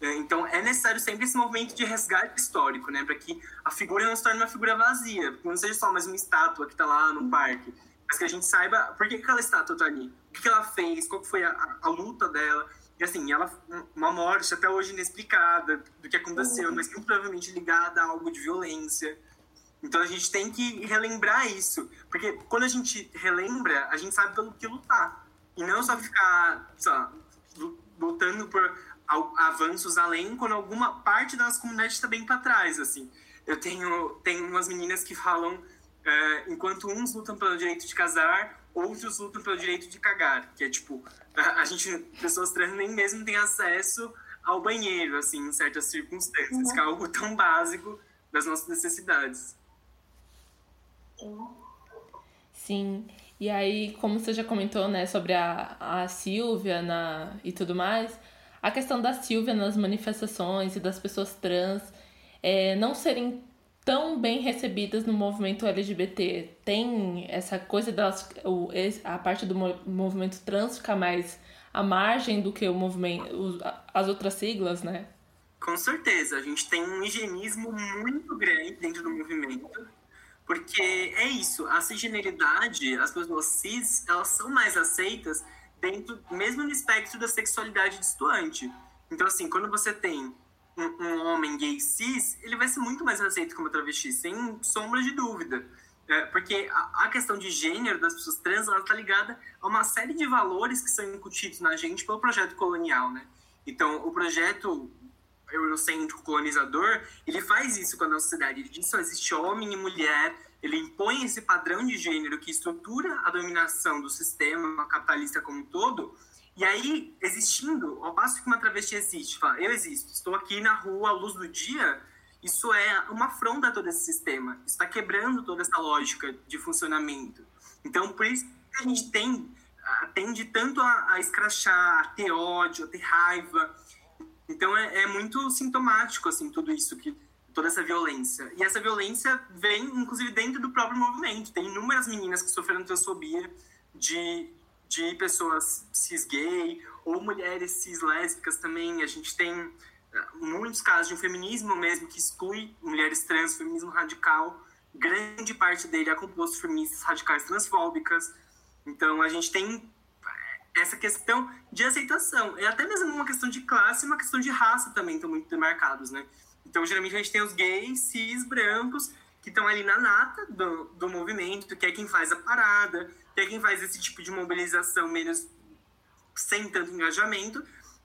É, então, é necessário sempre esse movimento de resgate histórico, né? Para que a figura não se torne uma figura vazia, não seja só mais uma estátua que está lá no parque, mas que a gente saiba por que aquela estátua está ali, o que ela fez, qual foi a, a, a luta dela. E assim, ela uma morte até hoje inexplicada do que aconteceu, uhum. mas muito provavelmente ligada a algo de violência. Então a gente tem que relembrar isso, porque quando a gente relembra, a gente sabe pelo que lutar. E não só ficar, lá, lutando por avanços além quando alguma parte da nossa comunidade está bem para trás, assim. Eu tenho, tenho umas meninas que falam, é, enquanto uns lutam pelo direito de casar, outros lutam pelo direito de cagar, que é tipo, a, a gente, pessoas trans nem mesmo têm acesso ao banheiro, assim, em certas circunstâncias, uhum. que é algo tão básico das nossas necessidades. Sim. E aí, como você já comentou, né, sobre a, a Silvia na, e tudo mais, a questão da Silvia nas manifestações e das pessoas trans é, não serem tão bem recebidas no movimento LGBT. Tem essa coisa o, a parte do movimento trans ficar mais à margem do que o movimento as outras siglas, né? Com certeza, a gente tem um higienismo muito grande dentro do movimento, porque é isso, a cisgeneridade, as pessoas cis, elas são mais aceitas dentro, mesmo no espectro da sexualidade distoante. Então, assim, quando você tem um, um, homem gay cis, ele vai ser muito mais aceito como travesti, sem sombra de dúvida. É, porque a, a, questão de gênero das pessoas trans, ela está ligada a uma série de valores que são incutidos na gente pelo projeto colonial, né? Então, o projeto eurocêntrico colonizador, ele faz isso com a nossa sociedade. Ele diz só existe homem e mulher, ele impõe esse padrão de gênero que estrutura a dominação do sistema capitalista como um todo, e aí, existindo, ao passo que uma travesti existe, fala, eu existo, estou aqui na rua à luz do dia, isso é uma afronta a todo esse sistema. Está quebrando toda essa lógica de funcionamento. Então, por isso que a gente tem, tende tanto a, a escrachar, a ter ódio, a ter raiva. Então, é, é muito sintomático, assim, tudo isso, que toda essa violência. E essa violência vem, inclusive, dentro do próprio movimento. Tem inúmeras meninas que sofreram transfobia de, de pessoas cis gay ou mulheres cis lésbicas também. A gente tem muitos casos de um feminismo mesmo que exclui mulheres trans, feminismo radical. Grande parte dele é composto de feministas radicais transfóbicas. Então a gente tem essa questão de aceitação. É até mesmo uma questão de classe e uma questão de raça também estão muito demarcados, né? Então, geralmente, a gente tem os gays, cis, brancos, que estão ali na nata do, do movimento, que é quem faz a parada, que é quem faz esse tipo de mobilização menos sem tanto engajamento.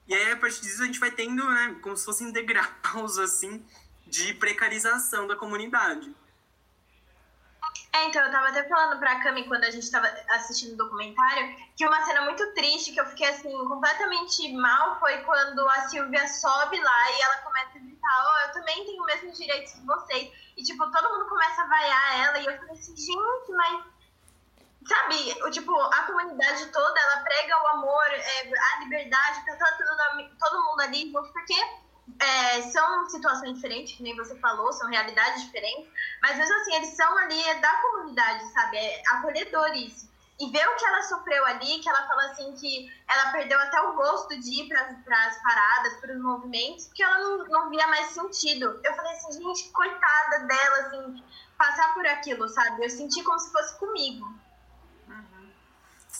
E aí, a partir disso, a gente vai tendo, né, como se fossem degraus, assim, de precarização da comunidade. É, então, eu tava até falando pra Cami quando a gente tava assistindo o documentário que uma cena muito triste, que eu fiquei assim, completamente mal, foi quando a Silvia sobe lá e ela começa a gritar, ó, oh, eu também tenho os mesmos direitos que vocês. E tipo, todo mundo começa a vaiar ela e eu falei assim, gente, mas sabe, o, tipo, a comunidade toda, ela prega o amor, é, a liberdade, tá todo, todo mundo ali porque é, são situações diferentes, que nem você falou, são realidades diferentes, mas mesmo assim, eles são ali da comunidade, sabe? É acolhedor isso. E ver o que ela sofreu ali, que ela fala assim que ela perdeu até o gosto de ir para as paradas, para os movimentos, porque ela não, não via mais sentido. Eu falei assim, gente, coitada dela, assim, passar por aquilo, sabe? Eu senti como se fosse comigo.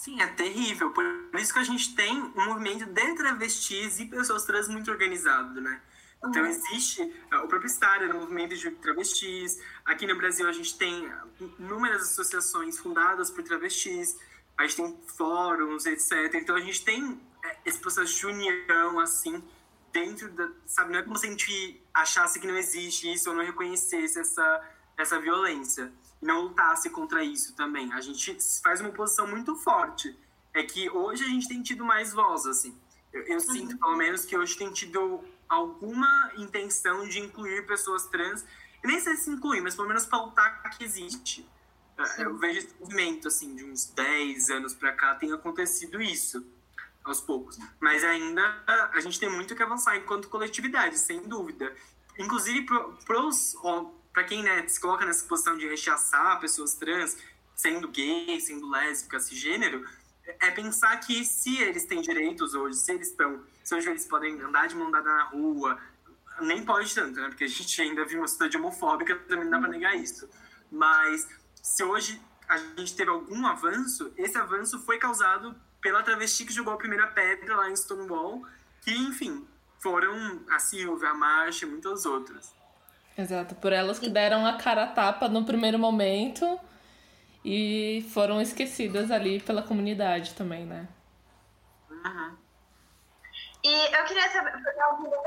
Sim, é terrível. Por isso que a gente tem um movimento de travestis e pessoas trans muito organizado, né? Então, uhum. existe uh, o próprio Estário, no movimento de travestis. Aqui no Brasil, a gente tem inúmeras associações fundadas por travestis. A gente tem fóruns, etc. Então, a gente tem é, esse processo de união, assim, dentro da... Sabe, não é como se a gente achasse que não existe isso ou não reconhecesse essa, essa violência. E não lutasse contra isso também. A gente faz uma oposição muito forte. É que hoje a gente tem tido mais voz, assim. Eu, eu uhum. sinto, pelo menos, que hoje tem tido alguma intenção de incluir pessoas trans, nem sei se incluir, mas pelo menos pautar que existe. Sim. Eu vejo esse movimento, assim, de uns 10 anos para cá, tem acontecido isso, aos poucos. Mas ainda a gente tem muito que avançar enquanto coletividade, sem dúvida. Inclusive, para quem né, se coloca nessa posição de rechaçar pessoas trans, sendo gay, sendo lésbica, cisgênero, é pensar que se eles têm direitos hoje, se eles estão se hoje eles podem andar de mão dada na rua, nem pode tanto, né? Porque a gente ainda vive uma sociedade homofóbica, também não dá pra negar isso. Mas se hoje a gente teve algum avanço, esse avanço foi causado pela travesti que jogou a primeira pedra lá em Stonewall, que, enfim, foram a Silvia, a Marcia e muitas outras. Exato, por elas que deram a cara a tapa no primeiro momento e foram esquecidas ali pela comunidade também, né? Uhum. E eu queria saber,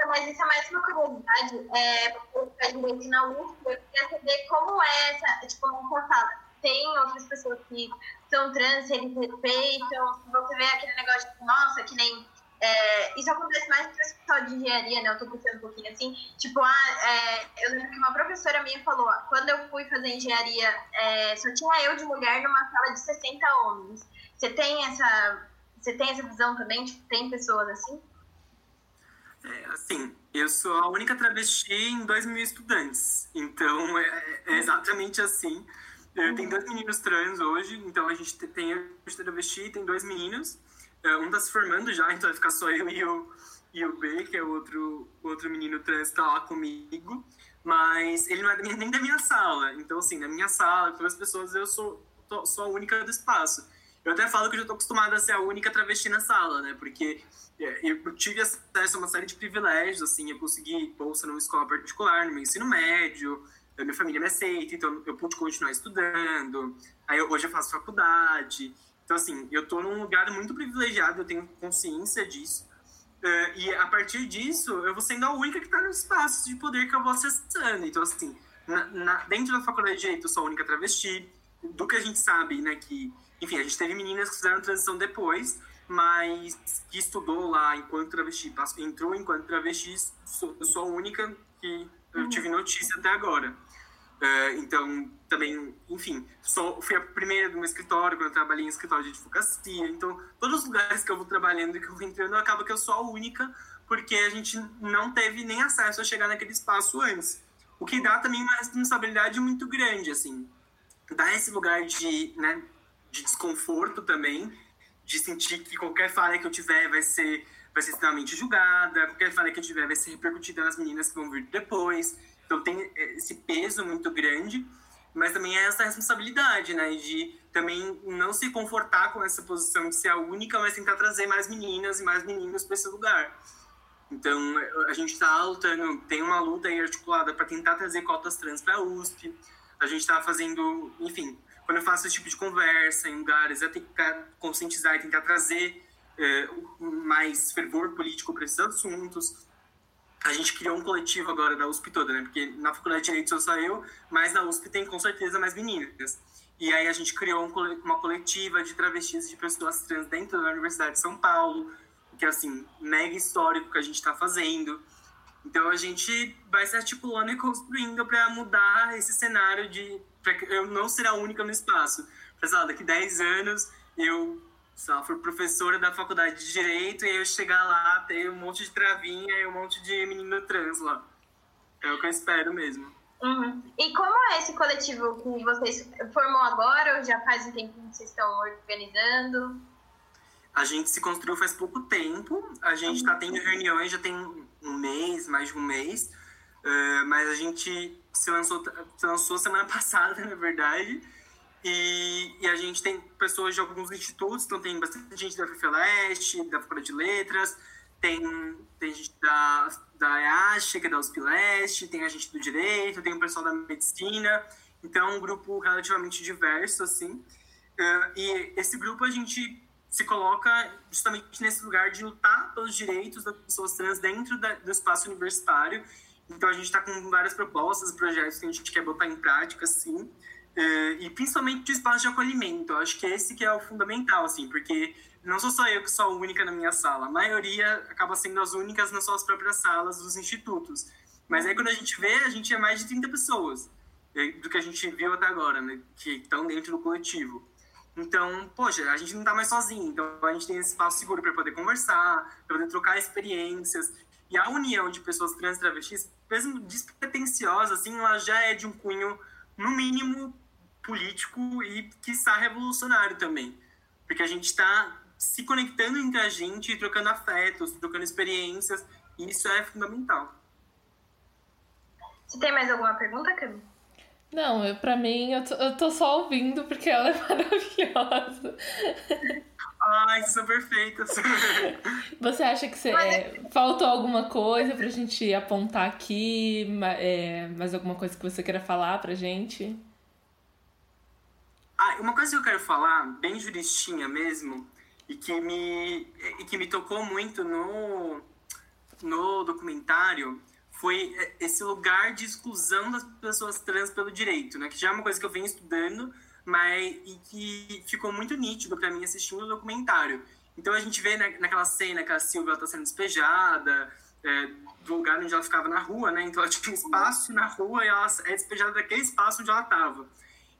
mas isso é mais uma curiosidade, é, a gente na USP, eu queria saber como é essa, tipo, você fala, tem outras pessoas que são trans, eles respeitam, você vê aquele negócio de, nossa, que nem. É, isso acontece mais no pessoal de engenharia, né? Eu tô pensando um pouquinho assim. Tipo, ah, é, eu lembro que uma professora minha falou: quando eu fui fazer engenharia, é, só tinha eu de mulher numa sala de 60 homens. Você tem essa, você tem essa visão também? Tipo, tem pessoas assim? É, assim, eu sou a única travesti em dois mil estudantes. Então, é, é exatamente assim. Eu tenho dois meninos trans hoje, então a gente tem eu de travesti, tem dois meninos. É, um tá se formando já, então vai ficar só eu e o, e o B, que é outro, outro menino trans, tá lá comigo. Mas ele não é nem da minha sala. Então, assim, na minha sala, todas as pessoas, eu sou, tô, sou a única do espaço. Eu até falo que eu já tô acostumada a ser a única travesti na sala, né? Porque é, eu tive acesso a uma série de privilégios, assim, eu consegui bolsa numa escola particular, no meu ensino médio, minha família me aceita, então eu pude continuar estudando, aí hoje eu faço faculdade, então assim, eu tô num lugar muito privilegiado, eu tenho consciência disso, uh, e a partir disso, eu vou sendo a única que tá no espaço de poder que eu vou acessando, então assim, na, na, dentro da faculdade de Direito eu sou a única travesti, do que a gente sabe, né, que, enfim, a gente teve meninas que fizeram transição depois, mas que estudou lá enquanto travesti, entrou enquanto travesti, sou, sou a única que eu uhum. tive notícia até agora. Uh, então, também, enfim, sou, fui a primeira do meu escritório, quando eu trabalhei em escritório de advocacia. Então, todos os lugares que eu vou trabalhando e que eu vou entrando, acaba que eu sou a única, porque a gente não teve nem acesso a chegar naquele espaço antes. O que dá também uma responsabilidade muito grande, assim. Dá esse lugar de, né, de desconforto também, de sentir que qualquer falha que eu tiver vai ser vai ser extremamente julgada, qualquer falha que eu tiver vai ser repercutida nas meninas que vão vir depois. Então tem é, esse peso muito grande, mas também é essa responsabilidade, né, de também não se confortar com essa posição de ser a única, mas tentar trazer mais meninas e mais meninos para esse lugar. Então, a gente está lutando, tem uma luta aí articulada para tentar trazer cotas trans para a USP. A gente está fazendo, enfim, quando eu faço esse tipo de conversa em lugares, é tentar conscientizar e tentar trazer é, mais fervor político para esses assuntos. A gente criou um coletivo agora da USP toda, né? Porque na Faculdade de Direito sou só eu, mas na USP tem com certeza mais meninas. E aí a gente criou um, uma coletiva de travestis de pessoas trans dentro da Universidade de São Paulo, que é assim, mega histórico que a gente está fazendo. Então a gente vai se articulando e construindo para mudar esse cenário de pra eu não ser a única no espaço. Lá, daqui 10 anos eu sei lá, for professora da faculdade de Direito e eu chegar lá, ter um monte de travinha e um monte de menino trans lá. É o que eu espero mesmo. Uhum. E como é esse coletivo que vocês formou agora ou já faz um tempo que vocês estão organizando? A gente se construiu faz pouco tempo. A gente está tendo reuniões já tem um mês, mais de um mês. Uh, mas a gente se lançou, se lançou semana passada, na verdade. E, e, a gente tem pessoas de alguns institutos, então tem bastante gente da FFLeste, da Faculdade de Letras, tem, tem gente da, da EASH, que é da USP Leste, tem a gente do Direito, tem o pessoal da Medicina. Então é um grupo relativamente diverso, assim. Uh, e esse grupo a gente se coloca justamente nesse lugar de lutar pelos direitos das pessoas trans dentro da, do espaço universitário. Então a gente está com várias propostas, projetos que a gente quer botar em prática, sim. É, e principalmente de espaço de acolhimento. Acho que esse que é o fundamental, assim, porque não sou só eu que sou a única na minha sala. A maioria acaba sendo as únicas nas suas próprias salas dos institutos. Mas aí quando a gente vê, a gente é mais de 30 pessoas é, do que a gente viu até agora, né? Que estão dentro do coletivo. Então, poxa, a gente não está mais sozinho. Então, a gente tem esse espaço seguro para poder conversar, para poder trocar experiências. E a união de pessoas trans e travestis, mesmo despretensiosa, assim, ela já é de um cunho, no mínimo, político e, que está revolucionário também. Porque a gente está se conectando entre a gente, trocando afetos, trocando experiências, e isso é fundamental. Você tem mais alguma pergunta, Camila? Não, eu, pra mim, eu tô, eu tô só ouvindo porque ela é maravilhosa. Ai, são perfeitas. Você acha que você, é, faltou alguma coisa pra gente apontar aqui? É, mais alguma coisa que você queira falar pra gente? Ah, uma coisa que eu quero falar, bem juristinha mesmo, e que me, e que me tocou muito no, no documentário, foi esse lugar de exclusão das pessoas trans pelo direito, né? Que já é uma coisa que eu venho estudando, mas e que ficou muito nítido para mim assistindo o documentário. Então a gente vê na, naquela cena que a Silvia está sendo despejada é, do lugar onde ela ficava na rua, né? Então ela tinha um espaço na rua e ela é despejada daquele espaço onde ela estava.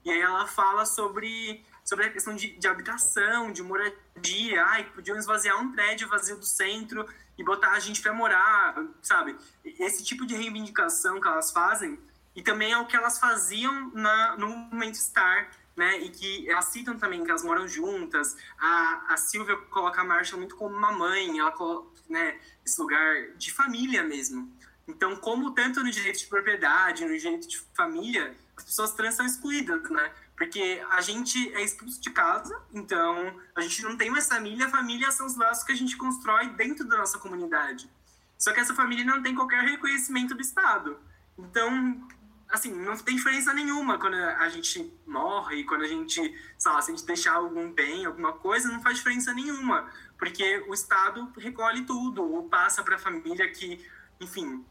E aí ela fala sobre sobre a questão de, de habitação, de moradia, ai, podiam esvaziar um prédio vazio do centro e botar a gente para morar, sabe? Esse tipo de reivindicação que elas fazem e também é o que elas faziam na, no momento Star, né? E que elas citam também que elas moram juntas. A, a Silvia coloca a Marshall muito como uma mãe, ela coloca, né, esse lugar de família mesmo. Então, como tanto no direito de propriedade, no direito de família, as pessoas trans são excluídas, né? Porque a gente é expulso de casa, então a gente não tem mais família. Família são os laços que a gente constrói dentro da nossa comunidade. Só que essa família não tem qualquer reconhecimento do Estado. Então, assim, não tem diferença nenhuma quando a gente morre, quando a gente, sei lá, se a gente deixar algum bem, alguma coisa, não faz diferença nenhuma. Porque o Estado recolhe tudo, ou passa para a família que, enfim,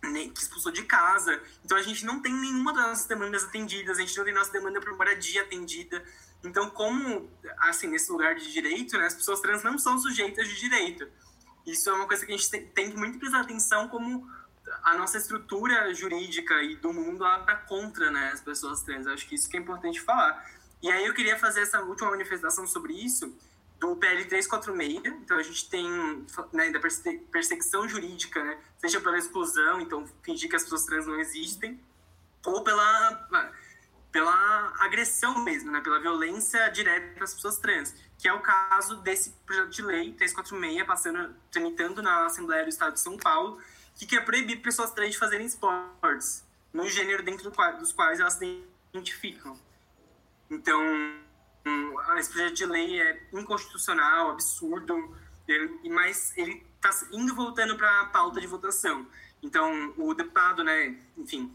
que expulsou de casa. Então a gente não tem nenhuma das nossas demandas atendidas, a gente não tem nossa demanda por moradia atendida. Então, como, assim, nesse lugar de direito, né, as pessoas trans não são sujeitas de direito. Isso é uma coisa que a gente tem, tem que muito prestar atenção como a nossa estrutura jurídica e do mundo, ela tá contra, né, as pessoas trans. Eu acho que isso que é importante falar. E aí eu queria fazer essa última manifestação sobre isso, do PL 346, então a gente tem né, da perseguição jurídica, né, seja pela exclusão, então fingir que as pessoas trans não existem, ou pela, pela agressão mesmo, né? Pela violência direta às pessoas trans, que é o caso desse projeto de lei 346, passando, tramitando na Assembleia do Estado de São Paulo, que quer proibir pessoas trans de fazerem esportes no gênero dentro do, dos quais elas se identificam. Então, um, esse projeto de lei é inconstitucional, absurdo, mas ele está indo voltando para a pauta de votação. Então, o deputado, né, enfim,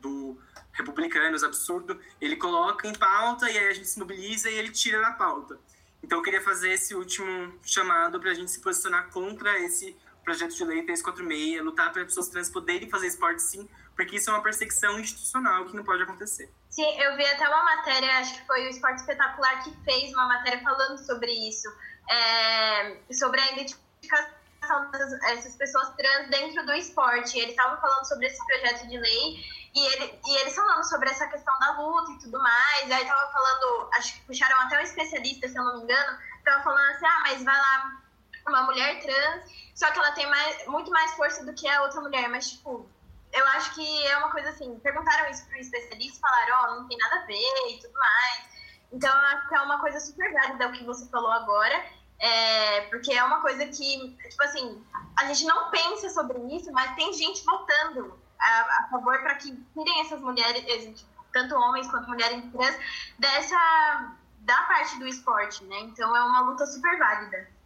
do Republicanos, absurdo, ele coloca em pauta e aí a gente se mobiliza e ele tira da pauta. Então, eu queria fazer esse último chamado para a gente se posicionar contra esse projeto de lei 346, lutar para as pessoas trans poderem fazer esporte sim, porque isso é uma perseguição institucional que não pode acontecer. Sim, eu vi até uma matéria, acho que foi o Esporte Espetacular que fez uma matéria falando sobre isso, é, sobre a identificação dessas pessoas trans dentro do esporte. Eles estavam falando sobre esse projeto de lei e, ele, e eles falando sobre essa questão da luta e tudo mais. E aí tava falando, acho que puxaram até um especialista, se eu não me engano, tava falando assim, ah, mas vai lá uma mulher trans, só que ela tem mais, muito mais força do que a outra mulher, mas, tipo, eu acho que é uma coisa assim, perguntaram isso um especialista, falaram, ó, oh, não tem nada a ver e tudo mais. Então, eu acho que é uma coisa super válida o que você falou agora, é, porque é uma coisa que, tipo assim, a gente não pensa sobre isso, mas tem gente votando a, a favor para que tirem essas mulheres, tanto homens quanto mulheres trans, dessa, da parte do esporte, né? Então, é uma luta super válida.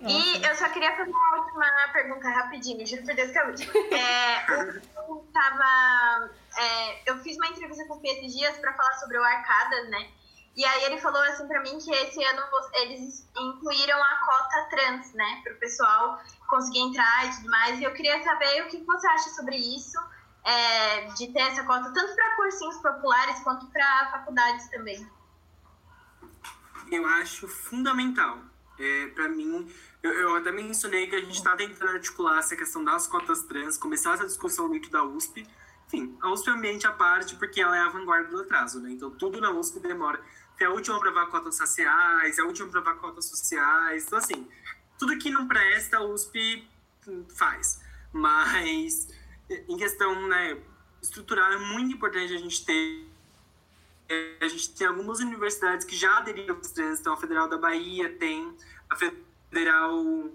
E eu só queria fazer uma última pergunta rapidinho, juro por Deus que é a última. É, eu, tava, é, eu fiz uma entrevista com o Fih esses dias para falar sobre o Arcadas, né? E aí ele falou assim para mim que esse ano eles incluíram a cota trans, né? Para o pessoal conseguir entrar e tudo mais. E eu queria saber o que você acha sobre isso, é, de ter essa cota, tanto para cursinhos populares quanto para faculdades também. Eu acho fundamental. É, para mim, eu, eu até mencionei que a gente está tentando articular essa questão das cotas trans, começar essa discussão dentro da USP. Enfim, a USP é um ambiente à parte porque ela é a vanguarda do atraso, né? Então, tudo na USP demora. É a última a aprovar cotas sociais, é a última a aprovar cotas sociais. Então, assim, tudo que não presta, a USP faz. Mas, em questão né, estrutural, é muito importante a gente ter a gente tem algumas universidades que já aderiram ao trans, então a Federal da Bahia tem, a Federal Federal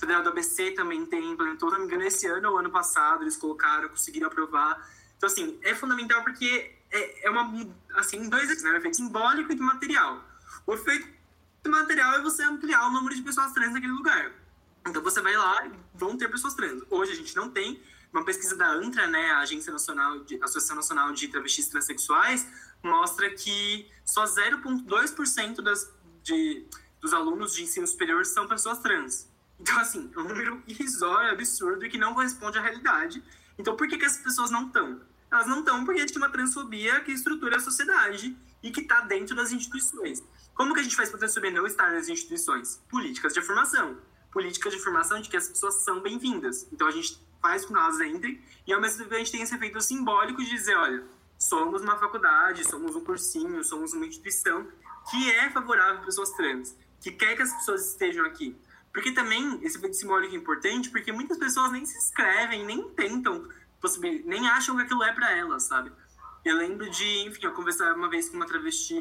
Federal ABC também tem, implementou, se não me engano, esse ano ou ano passado, eles colocaram, conseguiram aprovar. Então, assim, é fundamental porque é, é uma, assim, dois né? O efeito simbólico e de material. O efeito material é você ampliar o número de pessoas trans naquele lugar. Então, você vai lá e vão ter pessoas trans. Hoje a gente não tem. Uma pesquisa da ANTRA, né, a Agência Nacional de, Associação Nacional de Travestis Transsexuais, mostra que só 0,2% das, de, dos alunos de ensino superior são pessoas trans. Então, assim, é um número irrisório, absurdo e que não corresponde à realidade. Então, por que, que essas pessoas não estão? Elas não estão porque existe uma transfobia que estrutura a sociedade e que está dentro das instituições. Como que a gente faz para a transfobia não estar nas instituições? Políticas de afirmação. Políticas de afirmação de que as pessoas são bem-vindas. Então, a gente faz com que elas entrem e, ao mesmo tempo, a gente tem esse efeito simbólico de dizer, olha, somos uma faculdade, somos um cursinho, somos uma instituição que é favorável a pessoas trans que quer que as pessoas estejam aqui. Porque também esse efeito simbólico é importante, porque muitas pessoas nem se inscrevem, nem tentam, nem acham que aquilo é para elas, sabe? Eu lembro de, enfim, eu conversava uma vez com uma travesti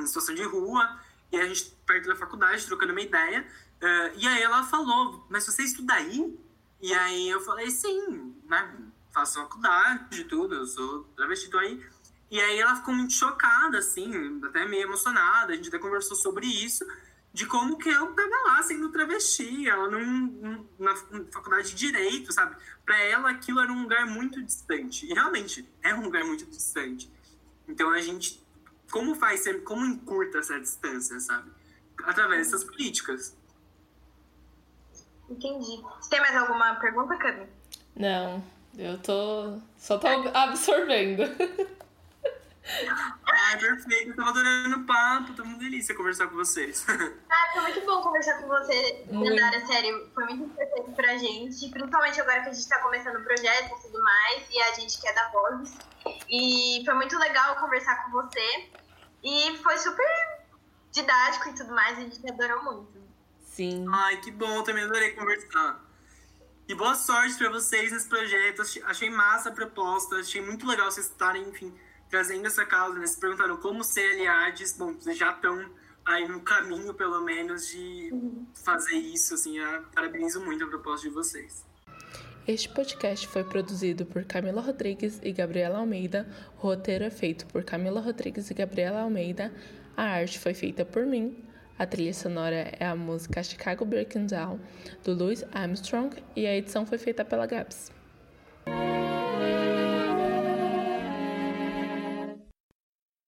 em situação de rua, e a gente perto da faculdade, trocando uma ideia, uh, e aí ela falou, mas você estuda aí? E aí eu falei, sim, né? Faço faculdade e tudo, eu sou travesti, tô aí. E aí ela ficou muito chocada, assim, até meio emocionada. A gente até conversou sobre isso, de como que eu tava lá sendo travesti, ela num, na faculdade de Direito, sabe? Para ela aquilo era um lugar muito distante. E realmente é um lugar muito distante. Então a gente, como faz, como encurta essa distância, sabe? Através dessas políticas. Entendi. Você tem mais alguma pergunta, Cami? Não, eu tô. só tô absorvendo. Ai, perfeito. Eu tava adorando o papo. Tá uma delícia conversar com vocês. Ah, foi muito bom conversar com você, Dandara. Sério, foi muito importante pra gente. Principalmente agora que a gente tá começando o projeto e tudo mais. E a gente quer dar voz. E foi muito legal conversar com você. E foi super didático e tudo mais. A gente adorou muito. Sim. Ai, que bom. Também adorei conversar. E boa sorte para vocês nesse projeto. Achei massa a proposta, achei muito legal vocês estarem, enfim, trazendo essa causa, né? Se perguntaram como ser aliados. Bom, vocês já estão aí no caminho, pelo menos, de fazer isso, assim. Eu parabenizo muito a proposta de vocês. Este podcast foi produzido por Camila Rodrigues e Gabriela Almeida. O roteiro é feito por Camila Rodrigues e Gabriela Almeida. A arte foi feita por mim. A trilha sonora é a música Chicago Breaking Down, do Louis Armstrong, e a edição foi feita pela Gabs.